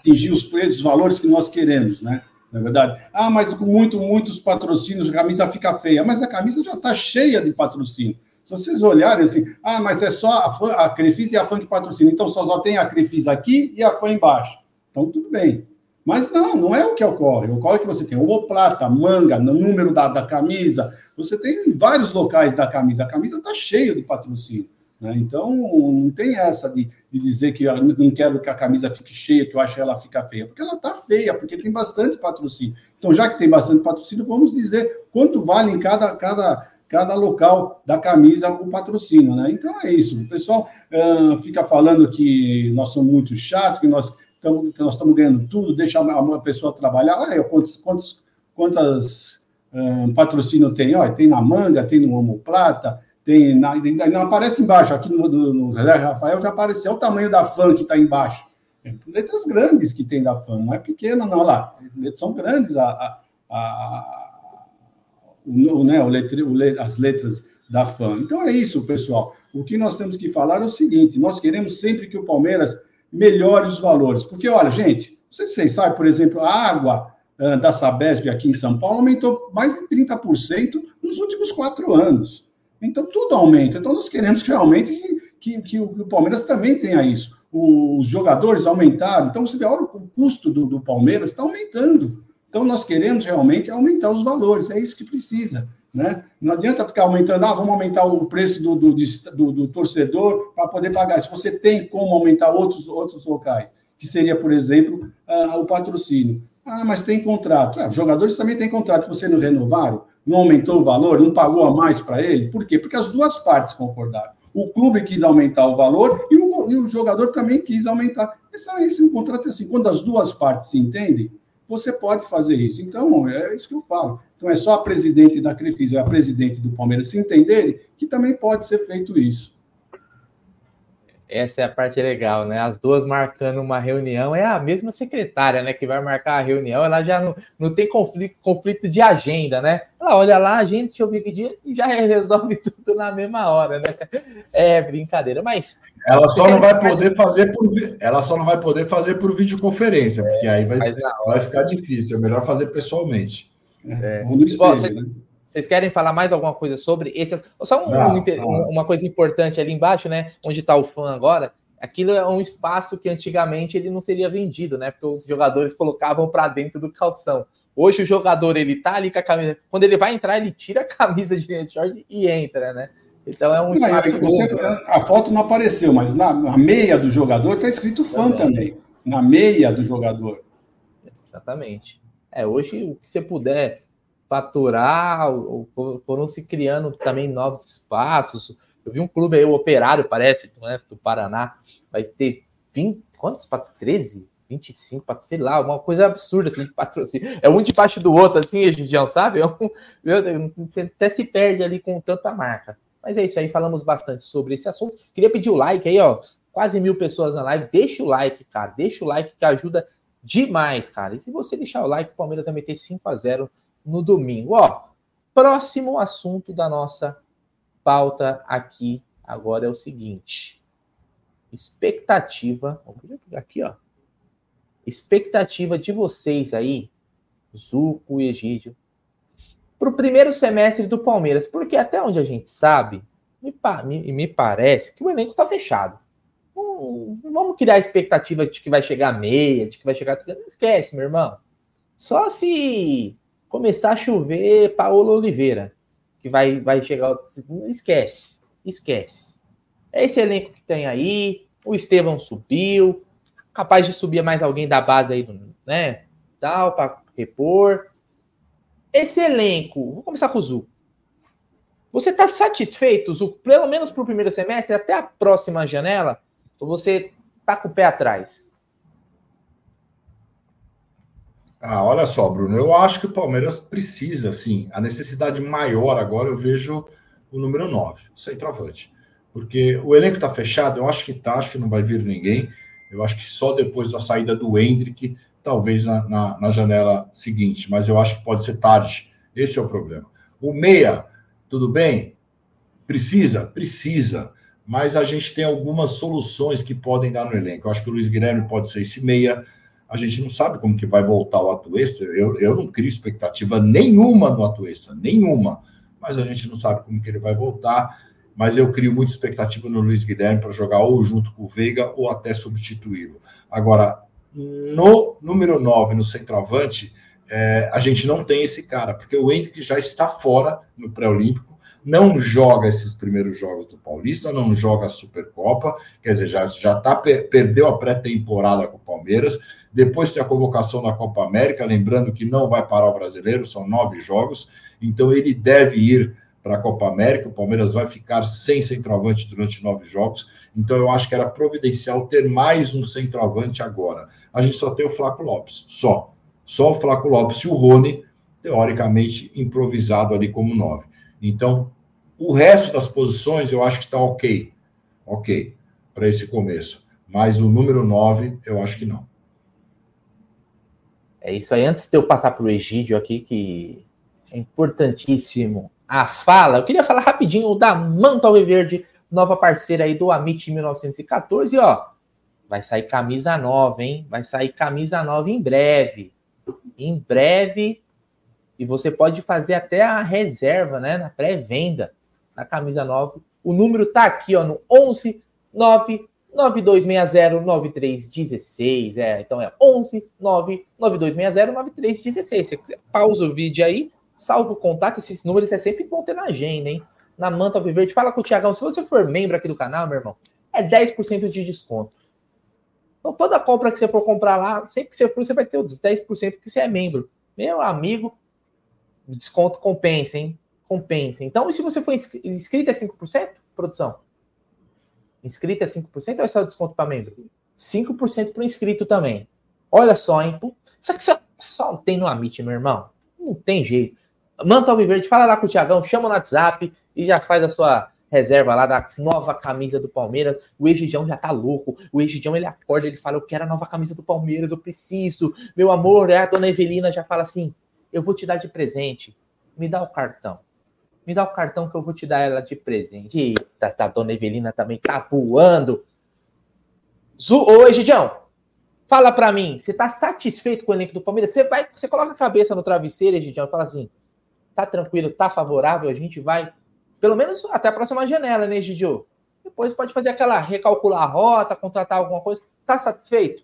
atingir os preços, os valores que nós queremos, né? Na é verdade, ah, mas com muito, muitos patrocínios a camisa fica feia, mas a camisa já está cheia de patrocínio. Se vocês olharem assim, ah, mas é só a, fã, a Crefisa e a fã que patrocina, então só, só tem a Crefisa aqui e a fã embaixo. Então, tudo bem. Mas não, não é o que ocorre. Ocorre que você tem homoplata, manga, no número da, da camisa. Você tem vários locais da camisa. A camisa está cheia de patrocínio. Né? Então, não tem essa de, de dizer que eu não quero que a camisa fique cheia, que eu acho ela fica feia. Porque ela está feia, porque tem bastante patrocínio. Então, já que tem bastante patrocínio, vamos dizer quanto vale em cada, cada, cada local da camisa o patrocínio. Né? Então, é isso. O pessoal uh, fica falando que nós somos muito chatos, que nós tamo, que nós estamos ganhando tudo, deixa uma pessoa trabalhar. Olha aí, quantos, quantos, quantas um, patrocínio tem? Olha, tem na manga, tem no homoplata, tem na, não aparece embaixo, aqui no, no, no Rafael já apareceu o tamanho da fã que está embaixo. É, letras grandes que tem da fã, não é pequena, não, lá. São grandes a, a, a o, né, o letre, o, as letras da fã. Então é isso, pessoal. O que nós temos que falar é o seguinte: nós queremos sempre que o Palmeiras melhore os valores. Porque, olha, gente, se vocês sabem, por exemplo, a água uh, da Sabesp aqui em São Paulo aumentou mais de 30% nos últimos quatro anos. Então, tudo aumenta. Então, nós queremos que realmente que, que, o, que o Palmeiras também tenha isso. Os jogadores aumentaram. Então, você vê, olha, o custo do, do Palmeiras está aumentando. Então, nós queremos realmente aumentar os valores. É isso que precisa. Né? Não adianta ficar aumentando, ah, vamos aumentar o preço do, do, do, do torcedor para poder pagar. Se você tem como aumentar outros, outros locais, que seria, por exemplo, uh, o patrocínio. Ah, mas tem contrato. É, os jogadores também têm contrato. Você não renovaram, não aumentou o valor, não pagou a mais para ele. Por quê? Porque as duas partes concordaram. O clube quis aumentar o valor e o, e o jogador também quis aumentar. Esse, esse um contrato é assim. Quando as duas partes se entendem, você pode fazer isso. Então, é isso que eu falo. Então, é só a presidente da Crefisa e a presidente do Palmeiras se entenderem que também pode ser feito isso. Essa é a parte legal, né? As duas marcando uma reunião, é a mesma secretária, né? Que vai marcar a reunião, ela já não, não tem conflito, conflito de agenda, né? Ela olha lá, a gente, deixa eu ver que dia, e já resolve tudo na mesma hora, né? É brincadeira, mas. Ela só não vai poder fazer por ela só não vai poder fazer por videoconferência, porque aí vai, vai ficar difícil. É melhor fazer pessoalmente. É. vocês, né? Vocês, querem falar mais alguma coisa sobre esse? Só um, não, não. uma coisa importante ali embaixo, né? Onde está o fã agora. Aquilo é um espaço que antigamente ele não seria vendido, né? Porque os jogadores colocavam para dentro do calção. Hoje o jogador ele tá ali com a camisa. Quando ele vai entrar, ele tira a camisa de short e entra, né? Então é um espaço. Você, a foto não apareceu, mas na, na meia do jogador está escrito fã também. também. Na meia do jogador. Exatamente. É, hoje o que você puder faturar, foram se criando também novos espaços. Eu vi um clube aí, o Operário, parece, né, do Paraná, vai ter 20, quantos? 13? 25, sei lá, uma coisa absurda assim de patrocínio. É um debaixo do outro, assim, a gente já sabe? É você até se perde ali com tanta marca. Mas é isso aí, falamos bastante sobre esse assunto. Queria pedir o like aí, ó. Quase mil pessoas na live. Deixa o like, cara. Deixa o like que ajuda demais, cara. E se você deixar o like, o Palmeiras vai meter 5 a 0 no domingo. Ó, próximo assunto da nossa pauta aqui agora é o seguinte: expectativa. Aqui, ó. Expectativa de vocês aí, Zuco e Egídio, para o primeiro semestre do Palmeiras, porque até onde a gente sabe, me, me, me parece que o elenco está fechado vamos criar expectativa de que vai chegar meia, de que vai chegar. Não esquece, meu irmão. Só se começar a chover Paulo Oliveira, que vai, vai chegar. Esquece, esquece. É esse elenco que tem aí. O Estevão subiu, capaz de subir mais alguém da base aí, né? Tal, para repor. esse elenco, vou começar com o Zuco. Você está satisfeito, Zuco, pelo menos para o primeiro semestre, até a próxima janela? Ou você está com o pé atrás? Ah, olha só, Bruno, eu acho que o Palmeiras precisa, sim. A necessidade maior agora eu vejo o número 9, o centroavante. Porque o elenco está fechado, eu acho que tá, acho que não vai vir ninguém. Eu acho que só depois da saída do Hendrick, talvez na, na, na janela seguinte, mas eu acho que pode ser tarde. Esse é o problema. O meia, tudo bem? Precisa? Precisa. Mas a gente tem algumas soluções que podem dar no elenco. Eu acho que o Luiz Guilherme pode ser esse meia. A gente não sabe como que vai voltar o Atuesta. Eu, eu não crio expectativa nenhuma no Atuesta, nenhuma. Mas a gente não sabe como que ele vai voltar mas eu crio muita expectativa no Luiz Guilherme para jogar ou junto com o Veiga ou até substituí-lo. Agora, no número 9, no centroavante, é, a gente não tem esse cara, porque o Henrique já está fora no pré-olímpico, não joga esses primeiros jogos do Paulista, não joga a Supercopa, quer dizer, já, já tá, perdeu a pré-temporada com o Palmeiras, depois tem a convocação na Copa América, lembrando que não vai parar o brasileiro, são nove jogos, então ele deve ir para a Copa América. O Palmeiras vai ficar sem centroavante durante nove jogos. Então, eu acho que era providencial ter mais um centroavante agora. A gente só tem o Flaco Lopes, só. Só o Flaco Lopes e o Rony, teoricamente, improvisado ali como nove. Então, o resto das posições eu acho que está ok. Ok, para esse começo. Mas o número nove, eu acho que não. É isso aí. Antes de eu passar para o Egídio aqui, que é importantíssimo a fala, eu queria falar rapidinho da Manto Alviverde, nova parceira aí do Amit 1914, ó. Vai sair camisa nova, hein? Vai sair camisa nova em breve. Em breve. E você pode fazer até a reserva, né? Na pré-venda da camisa nova. O número tá aqui, ó, no 11 9 9260 9316. É, então é 11 9 9260 9316. Você pausa o vídeo aí, salvo contato, esses números é sempre bom ter na agenda, hein? Na Manta Viverde. Fala com o Tiagão. Se você for membro aqui do canal, meu irmão, é 10% de desconto. Então, toda compra que você for comprar lá, sempre que você for, você vai ter os 10% porque você é membro. Meu amigo, o desconto compensa, hein? Compensa. Então, e se você for inscrito, é 5%? Produção? Inscrito é 5% ou é só desconto para membro? 5% para o inscrito também. Olha só, hein? Isso aqui só, só tem no Amit, meu irmão. Não tem jeito. Manto Alviverde, fala lá com o Tiagão, chama no WhatsApp e já faz a sua reserva lá da nova camisa do Palmeiras. O Egidião já tá louco. O Egidião ele acorda, ele fala: Eu quero a nova camisa do Palmeiras, eu preciso. Meu amor, é a dona Evelina já fala assim: Eu vou te dar de presente. Me dá o cartão. Me dá o cartão que eu vou te dar ela de presente. Eita, tá, dona Evelina também tá voando. Zu... Ô, Egidião, fala pra mim, você tá satisfeito com o elenco do Palmeiras? Você vai, você coloca a cabeça no travesseiro, Egidião, e fala assim: tá tranquilo, tá favorável, a gente vai, pelo menos até a próxima janela, né, Gidio? Depois pode fazer aquela recalcular a rota, contratar alguma coisa. Tá satisfeito?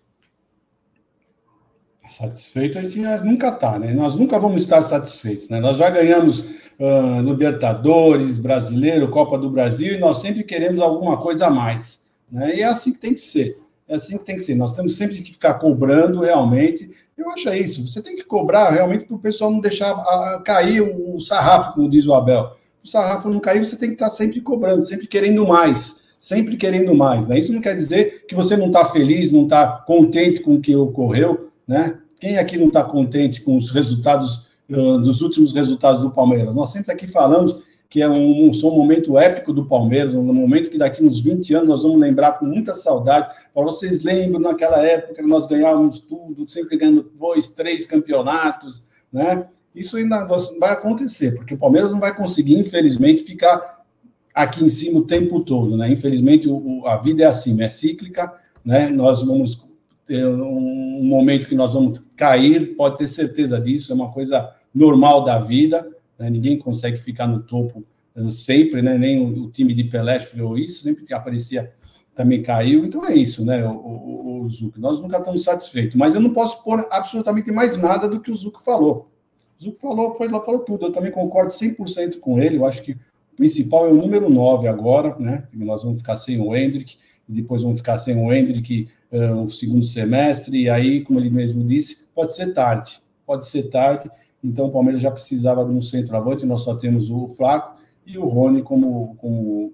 Satisfeito a gente nunca tá, né? Nós nunca vamos estar satisfeitos, né? Nós já ganhamos uh, Libertadores, Brasileiro, Copa do Brasil e nós sempre queremos alguma coisa a mais, né? E é assim que tem que ser. É assim que tem que ser. Nós temos sempre que ficar cobrando realmente eu acho é isso. Você tem que cobrar realmente para o pessoal não deixar a, cair o, sarrafo, como diz o Abel. O sarrafo não cair, você tem que estar sempre cobrando, sempre querendo mais, sempre querendo mais. Né? Isso não quer dizer que você não está feliz, não está contente com o que ocorreu. Né? Quem aqui não está contente com os resultados uh, dos últimos resultados do Palmeiras? Nós sempre aqui falamos que é um, um, momento épico do Palmeiras, um momento que daqui uns 20 anos nós vamos lembrar com muita saudade. Para vocês lembram naquela época que nós ganhávamos tudo, sempre ganhando dois, três campeonatos, né? Isso ainda vai acontecer, porque o Palmeiras não vai conseguir, infelizmente, ficar aqui em cima o tempo todo, né? Infelizmente, o, a vida é assim, é cíclica, né? Nós vamos ter um momento que nós vamos cair, pode ter certeza disso, é uma coisa normal da vida, né? Ninguém consegue ficar no topo eh, sempre, né? Nem o, time de Pelé falou isso, sempre que aparecia também caiu. Então é isso, né, o, o, o Zuco. Nós nunca estamos satisfeitos, mas eu não posso pôr absolutamente mais nada do que o Zuco falou. O Zuco falou, foi lá, falou tudo. Eu também concordo 100% com ele. Eu acho que o principal é o número 9 agora, né? Nós vamos ficar sem o Hendrick, e depois vamos ficar sem o Hendrick uh, o segundo semestre, e aí, como ele mesmo disse, pode ser tarde. Pode ser tarde então o Palmeiras já precisava de um centroavante, nós só temos o Flaco e o Rony como, como,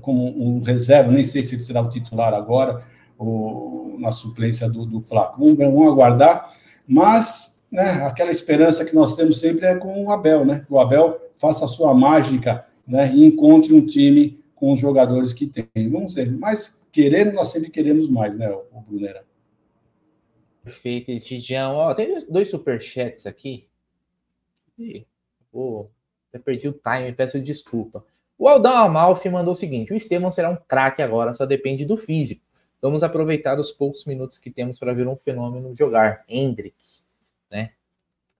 como um reserva, nem sei se ele será o titular agora, ou na suplência do, do Flaco. Vamos, vamos aguardar, mas né, aquela esperança que nós temos sempre é com o Abel, né? Que o Abel faça a sua mágica né, e encontre um time com os jogadores que tem. Vamos ver, mas querendo, nós sempre queremos mais, né, o Brunera? Perfeito, Gidião. Ó, tem dois superchats aqui. Pô, até perdi o time, peço desculpa. O Aldão Amalfi mandou o seguinte: o Estevam será um craque agora, só depende do físico. Vamos aproveitar os poucos minutos que temos para ver um fenômeno jogar. Hendrick, né?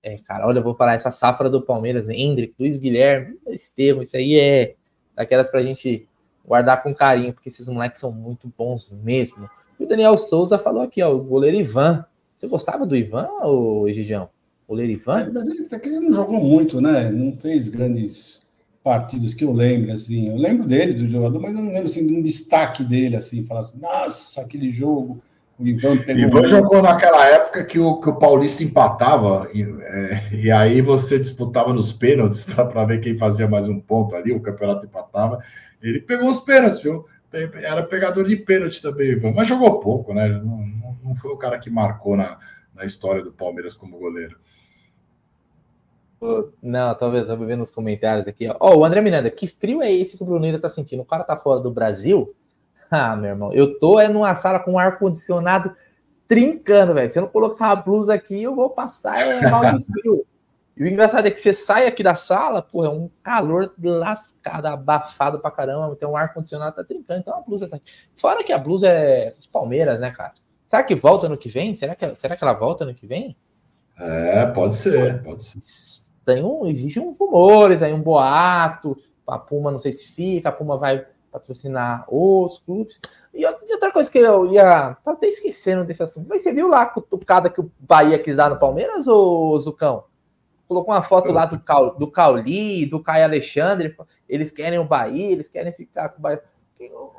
É, cara, olha, eu vou falar essa safra do Palmeiras, Hendrick, Luiz Guilherme, Estevam, isso aí é daquelas para a gente guardar com carinho, porque esses moleques são muito bons mesmo. E o Daniel Souza falou aqui, ó, o goleiro Ivan. Você gostava do Ivan, ou Gigião? O goleiro Ivan? É, mas ele, ele não jogou muito, né? Não fez grandes partidas que eu lembro, assim. Eu lembro dele, do jogador, mas eu não lembro, assim, de um destaque dele, assim, falar assim, nossa, aquele jogo, o Ivan pegou... Ivan jogou naquela época que o, que o Paulista empatava, e, é, e aí você disputava nos pênaltis para ver quem fazia mais um ponto ali, o campeonato empatava. Ele pegou os pênaltis, viu? Era pegador de pênalti também, Ivan, mas jogou pouco, né? Não, não foi o cara que marcou na, na história do Palmeiras como goleiro. Não, vendo, tô vendo nos comentários aqui. Ó, oh, o André Miranda, que frio é esse que o Bruneiro tá sentindo? O cara tá fora do Brasil? Ah, meu irmão, eu tô é numa sala com ar-condicionado trincando, velho. Se eu não colocar a blusa aqui, eu vou passar é, mal de frio. E o engraçado é que você sai aqui da sala, pô, é um calor lascado, abafado pra caramba, tem um ar-condicionado tá trincando, então a blusa tá. Fora que a blusa é dos Palmeiras, né, cara? Será que volta no que vem? Será que, será que ela volta no que vem? É, pode ser, pode ser tem um, existe um rumores aí, um boato, a Puma não sei se fica, a Puma vai patrocinar os clubes. E outra coisa que eu ia. Tá até esquecendo desse assunto. Mas você viu lá a cutucada que o Bahia quis dar no Palmeiras, ou Zucão? Colocou uma foto lá do, do Cauli, do Caio Alexandre. Eles querem o Bahia, eles querem ficar com o Bahia.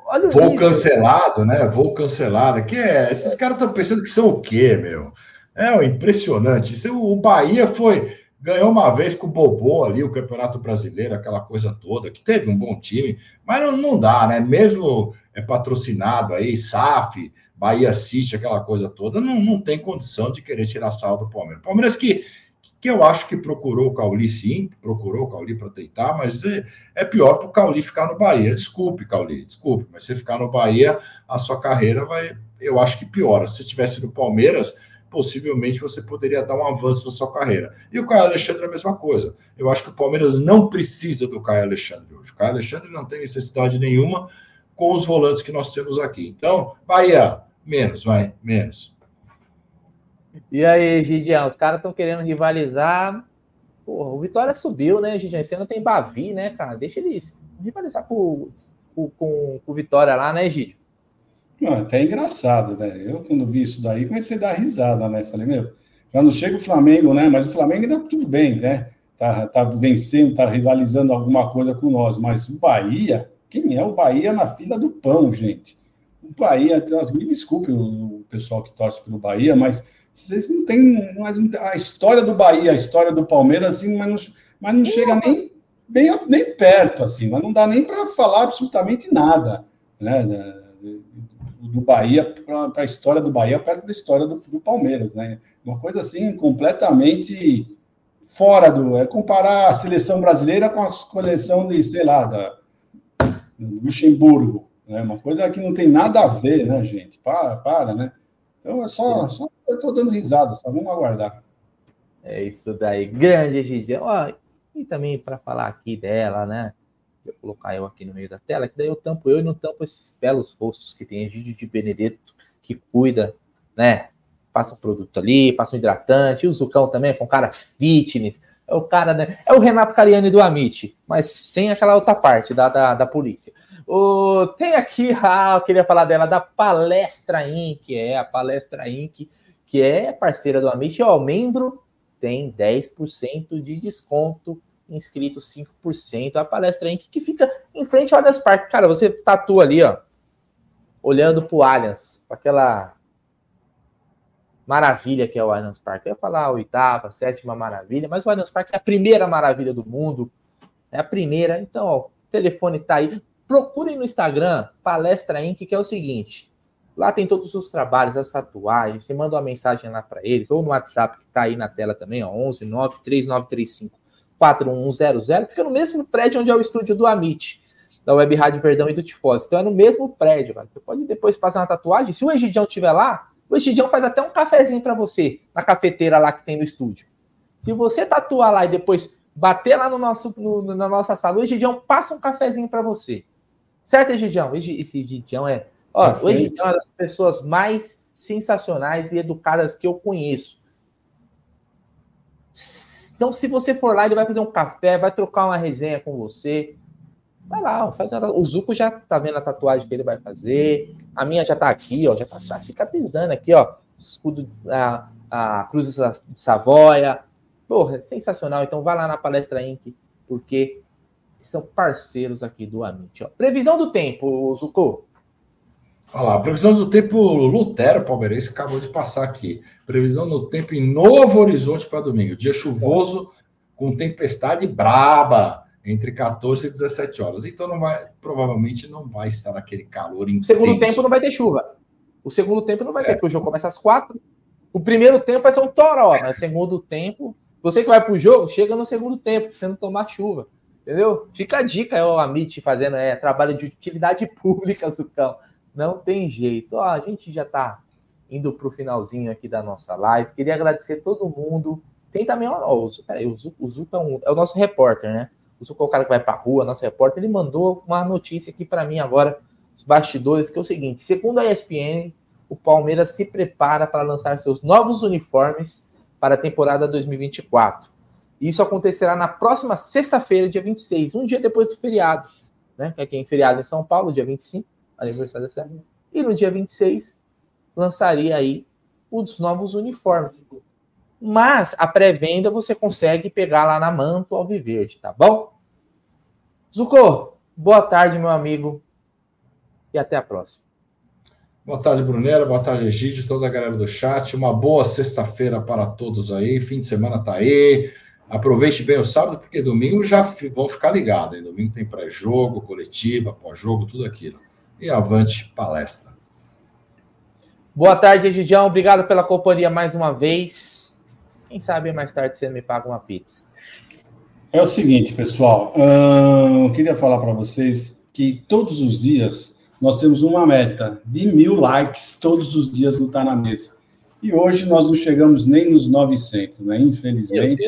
Olha o Voo nível. cancelado, né? Voo cancelado. Que é, esses caras estão pensando que são o quê, meu? É impressionante. Isso, o Bahia foi ganhou uma vez com o Bobô ali, o Campeonato Brasileiro, aquela coisa toda, que teve um bom time, mas não, não dá, né? Mesmo é patrocinado aí, SAF, Bahia City, aquela coisa toda, não, não tem condição de querer tirar sal do Palmeiras. Palmeiras que, que eu acho que procurou o Cauli, sim, procurou o Cauli para tentar, mas é, é pior para o Cauli ficar no Bahia. Desculpe, Cauli, desculpe, mas se ficar no Bahia, a sua carreira vai, eu acho que piora. Se tivesse no Palmeiras, possivelmente você poderia dar um avanço na sua carreira. E o Caio Alexandre é a mesma coisa. Eu acho que o Palmeiras não precisa do Caio Alexandre hoje. O Caio Alexandre não tem necessidade nenhuma com os volantes que nós temos aqui. Então, Bahia, menos, vai, menos. E aí, Gidião, os caras estão querendo rivalizar. Porra, o Vitória subiu, né, Gidião? Esse ano tem Bavi, né, cara? Deixa eles rivalizar com, com, com, o Vitória lá, né, Gidio? Não, até engraçado, né? Eu, quando vi isso daí, comecei a dar risada, né? Falei, meu, já não chega o Flamengo, né? Mas o Flamengo ainda tudo bem, né? Tá, tá vencendo, tá rivalizando alguma coisa com nós. Mas o Bahia, quem é o Bahia na fila do pão, gente? O Bahia, me desculpe o pessoal que torce pelo Bahia, mas vocês não têm a história do Bahia, a história do Palmeiras, assim, mas não, mas não chega nem, nem, nem perto, assim, mas não dá nem para falar absolutamente nada, né? do Bahia para a história do Bahia perto da história do, do, Palmeiras, né? Uma coisa assim completamente fora do. É comparar a seleção brasileira com a coleção de, sei lá, da Luxemburgo. Né? Uma coisa que não tem nada a ver, né, gente? Para, para, né? Então é só, só eu estou dando risada, só vamos aguardar. É isso daí, grande Gidia. Ó, e também para falar aqui dela, né? Vou colocar eu aqui no meio da tela, que daí eu tampo eu e não tampo esses belos rostos que tem Egídio de Benedetto, que cuida, né? Passa um produto ali, passa um hidratante, e o Zucão também, com cara fitness. É o cara, né? É o Renato Cariani do Amit, mas sem aquela outra parte da, da, da polícia. O, tem aqui, ah, eu queria falar dela, da Palestra Inc., é a Palestra Inc., que é parceira do Amit, ó, membro tem 10% de desconto inscritos 5%. A palestra Inc. que fica em frente ao Allianz Parque. Cara, você tatua ali, ó, olhando pro Allianz, aquela maravilha que é o Allianz Parque. Eu ia falar a oitava, a sétima maravilha, mas o Allianz Parque é a primeira maravilha do mundo. É a primeira. Então, ó, o telefone tá aí. Procurem no Instagram, Palestra Inc., que é o seguinte. Lá tem todos os trabalhos, as tatuagens. Você manda uma mensagem lá para eles, ou no WhatsApp que tá aí na tela também, ó, 11 9 3935 4100. Fica no mesmo prédio onde é o estúdio do Amit, da Web Rádio Verdão e do Tifose. Então é no mesmo prédio, cara. Você pode depois passar uma tatuagem. Se o Egidião estiver lá, o Egidião faz até um cafezinho para você, na cafeteira lá que tem no estúdio. Se você tatuar lá e depois bater lá no nosso, no, na nossa sala, o Egidião passa um cafezinho para você. Certo, Egidião? Esse Egidião é. Ó, o Egidião é uma das pessoas mais sensacionais e educadas que eu conheço. Então, se você for lá, ele vai fazer um café, vai trocar uma resenha com você. Vai lá, faz uma... o Zuco já tá vendo a tatuagem que ele vai fazer. A minha já tá aqui, ó, já tá cicatrizando aqui, ó. Escudo, a, a Cruz de Savoia. Porra, sensacional. Então vai lá na Palestra Inc, porque são parceiros aqui do Amit. Ó. Previsão do tempo, Zuko. Olha lá, previsão do tempo, Lutero Palmeirense acabou de passar aqui. Previsão do tempo em Novo Horizonte para domingo. Dia chuvoso, com tempestade braba, entre 14 e 17 horas. Então não vai, provavelmente não vai estar aquele calor intenso. Segundo tempo não vai ter chuva. O segundo tempo não vai é. ter, porque o jogo começa às quatro. O primeiro tempo vai ser um toró, mas o segundo tempo, você que vai pro jogo, chega no segundo tempo, pra você não tomar chuva. Entendeu? Fica a dica, é o Amit fazendo é, trabalho de utilidade pública, Sucão. Não tem jeito. Ó, a gente já está indo para o finalzinho aqui da nossa live. Queria agradecer todo mundo. Tem também, ó, o, peraí, o Zuko, o Zuko é, um, é, o nosso repórter, né? O Zuko é o cara que vai para a rua, nosso repórter. Ele mandou uma notícia aqui para mim agora, os bastidores, que é o seguinte: segundo a ESPN, o Palmeiras se prepara para lançar seus novos uniformes para a temporada 2024. Isso acontecerá na próxima sexta-feira, dia 26, um dia depois do feriado, né? Que é feriado em São Paulo, dia 25 aniversário da Serra. E no dia 26 lançaria aí os novos uniformes. Mas a pré-venda você consegue pegar lá na Manto Alviverde, tá bom? Zucco, boa tarde, meu amigo, e até a próxima. Boa tarde, Brunera. Boa tarde, Egídio, toda a galera do chat. Uma boa sexta-feira para todos aí. Fim de semana tá aí. Aproveite bem o sábado, porque domingo já vão ficar ligados. Domingo tem pré-jogo, coletiva, pós-jogo, tudo aquilo e avante palestra. Boa tarde, Egidião. Obrigado pela companhia mais uma vez. Quem sabe mais tarde você me paga uma pizza. É o seguinte, pessoal. Hum, queria falar para vocês que todos os dias nós temos uma meta de mil likes todos os dias no Tá na Mesa. E hoje nós não chegamos nem nos 900, né? Infelizmente.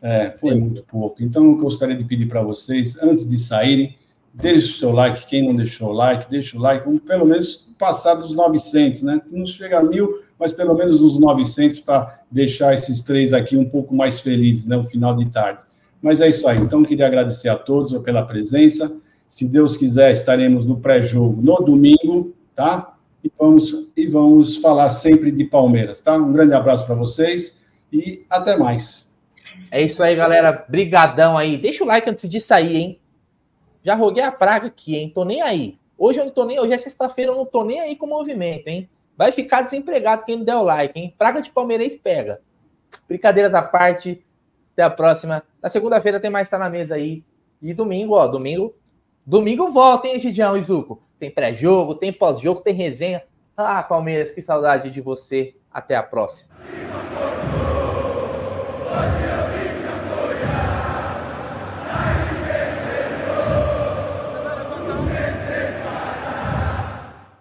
É, foi muito pouco. Então, eu gostaria de pedir para vocês, antes de saírem, Deixe o seu like, quem não deixou o like, deixa o like, vamos pelo menos passar dos 900, né? Não chega a mil, mas pelo menos uns 900 para deixar esses três aqui um pouco mais felizes, né? No final de tarde. Mas é isso aí. Então, queria agradecer a todos pela presença. Se Deus quiser, estaremos no pré-jogo no domingo, tá? E vamos, e vamos falar sempre de Palmeiras, tá? Um grande abraço para vocês e até mais. É isso aí, galera. Brigadão aí. Deixa o like antes de sair, hein? Já roguei a praga aqui, hein? Tô nem aí. Hoje eu não tô nem, hoje é sexta-feira, eu não tô nem aí com o movimento, hein? Vai ficar desempregado quem não der o like, hein? Praga de palmeirense pega. Brincadeiras à parte. Até a próxima. Na segunda-feira tem mais tá na mesa aí. E domingo, ó, domingo. Domingo volta, hein, Gidião e Zuco? Tem pré-jogo, tem pós-jogo, tem resenha. Ah, Palmeiras, que saudade de você. Até a próxima.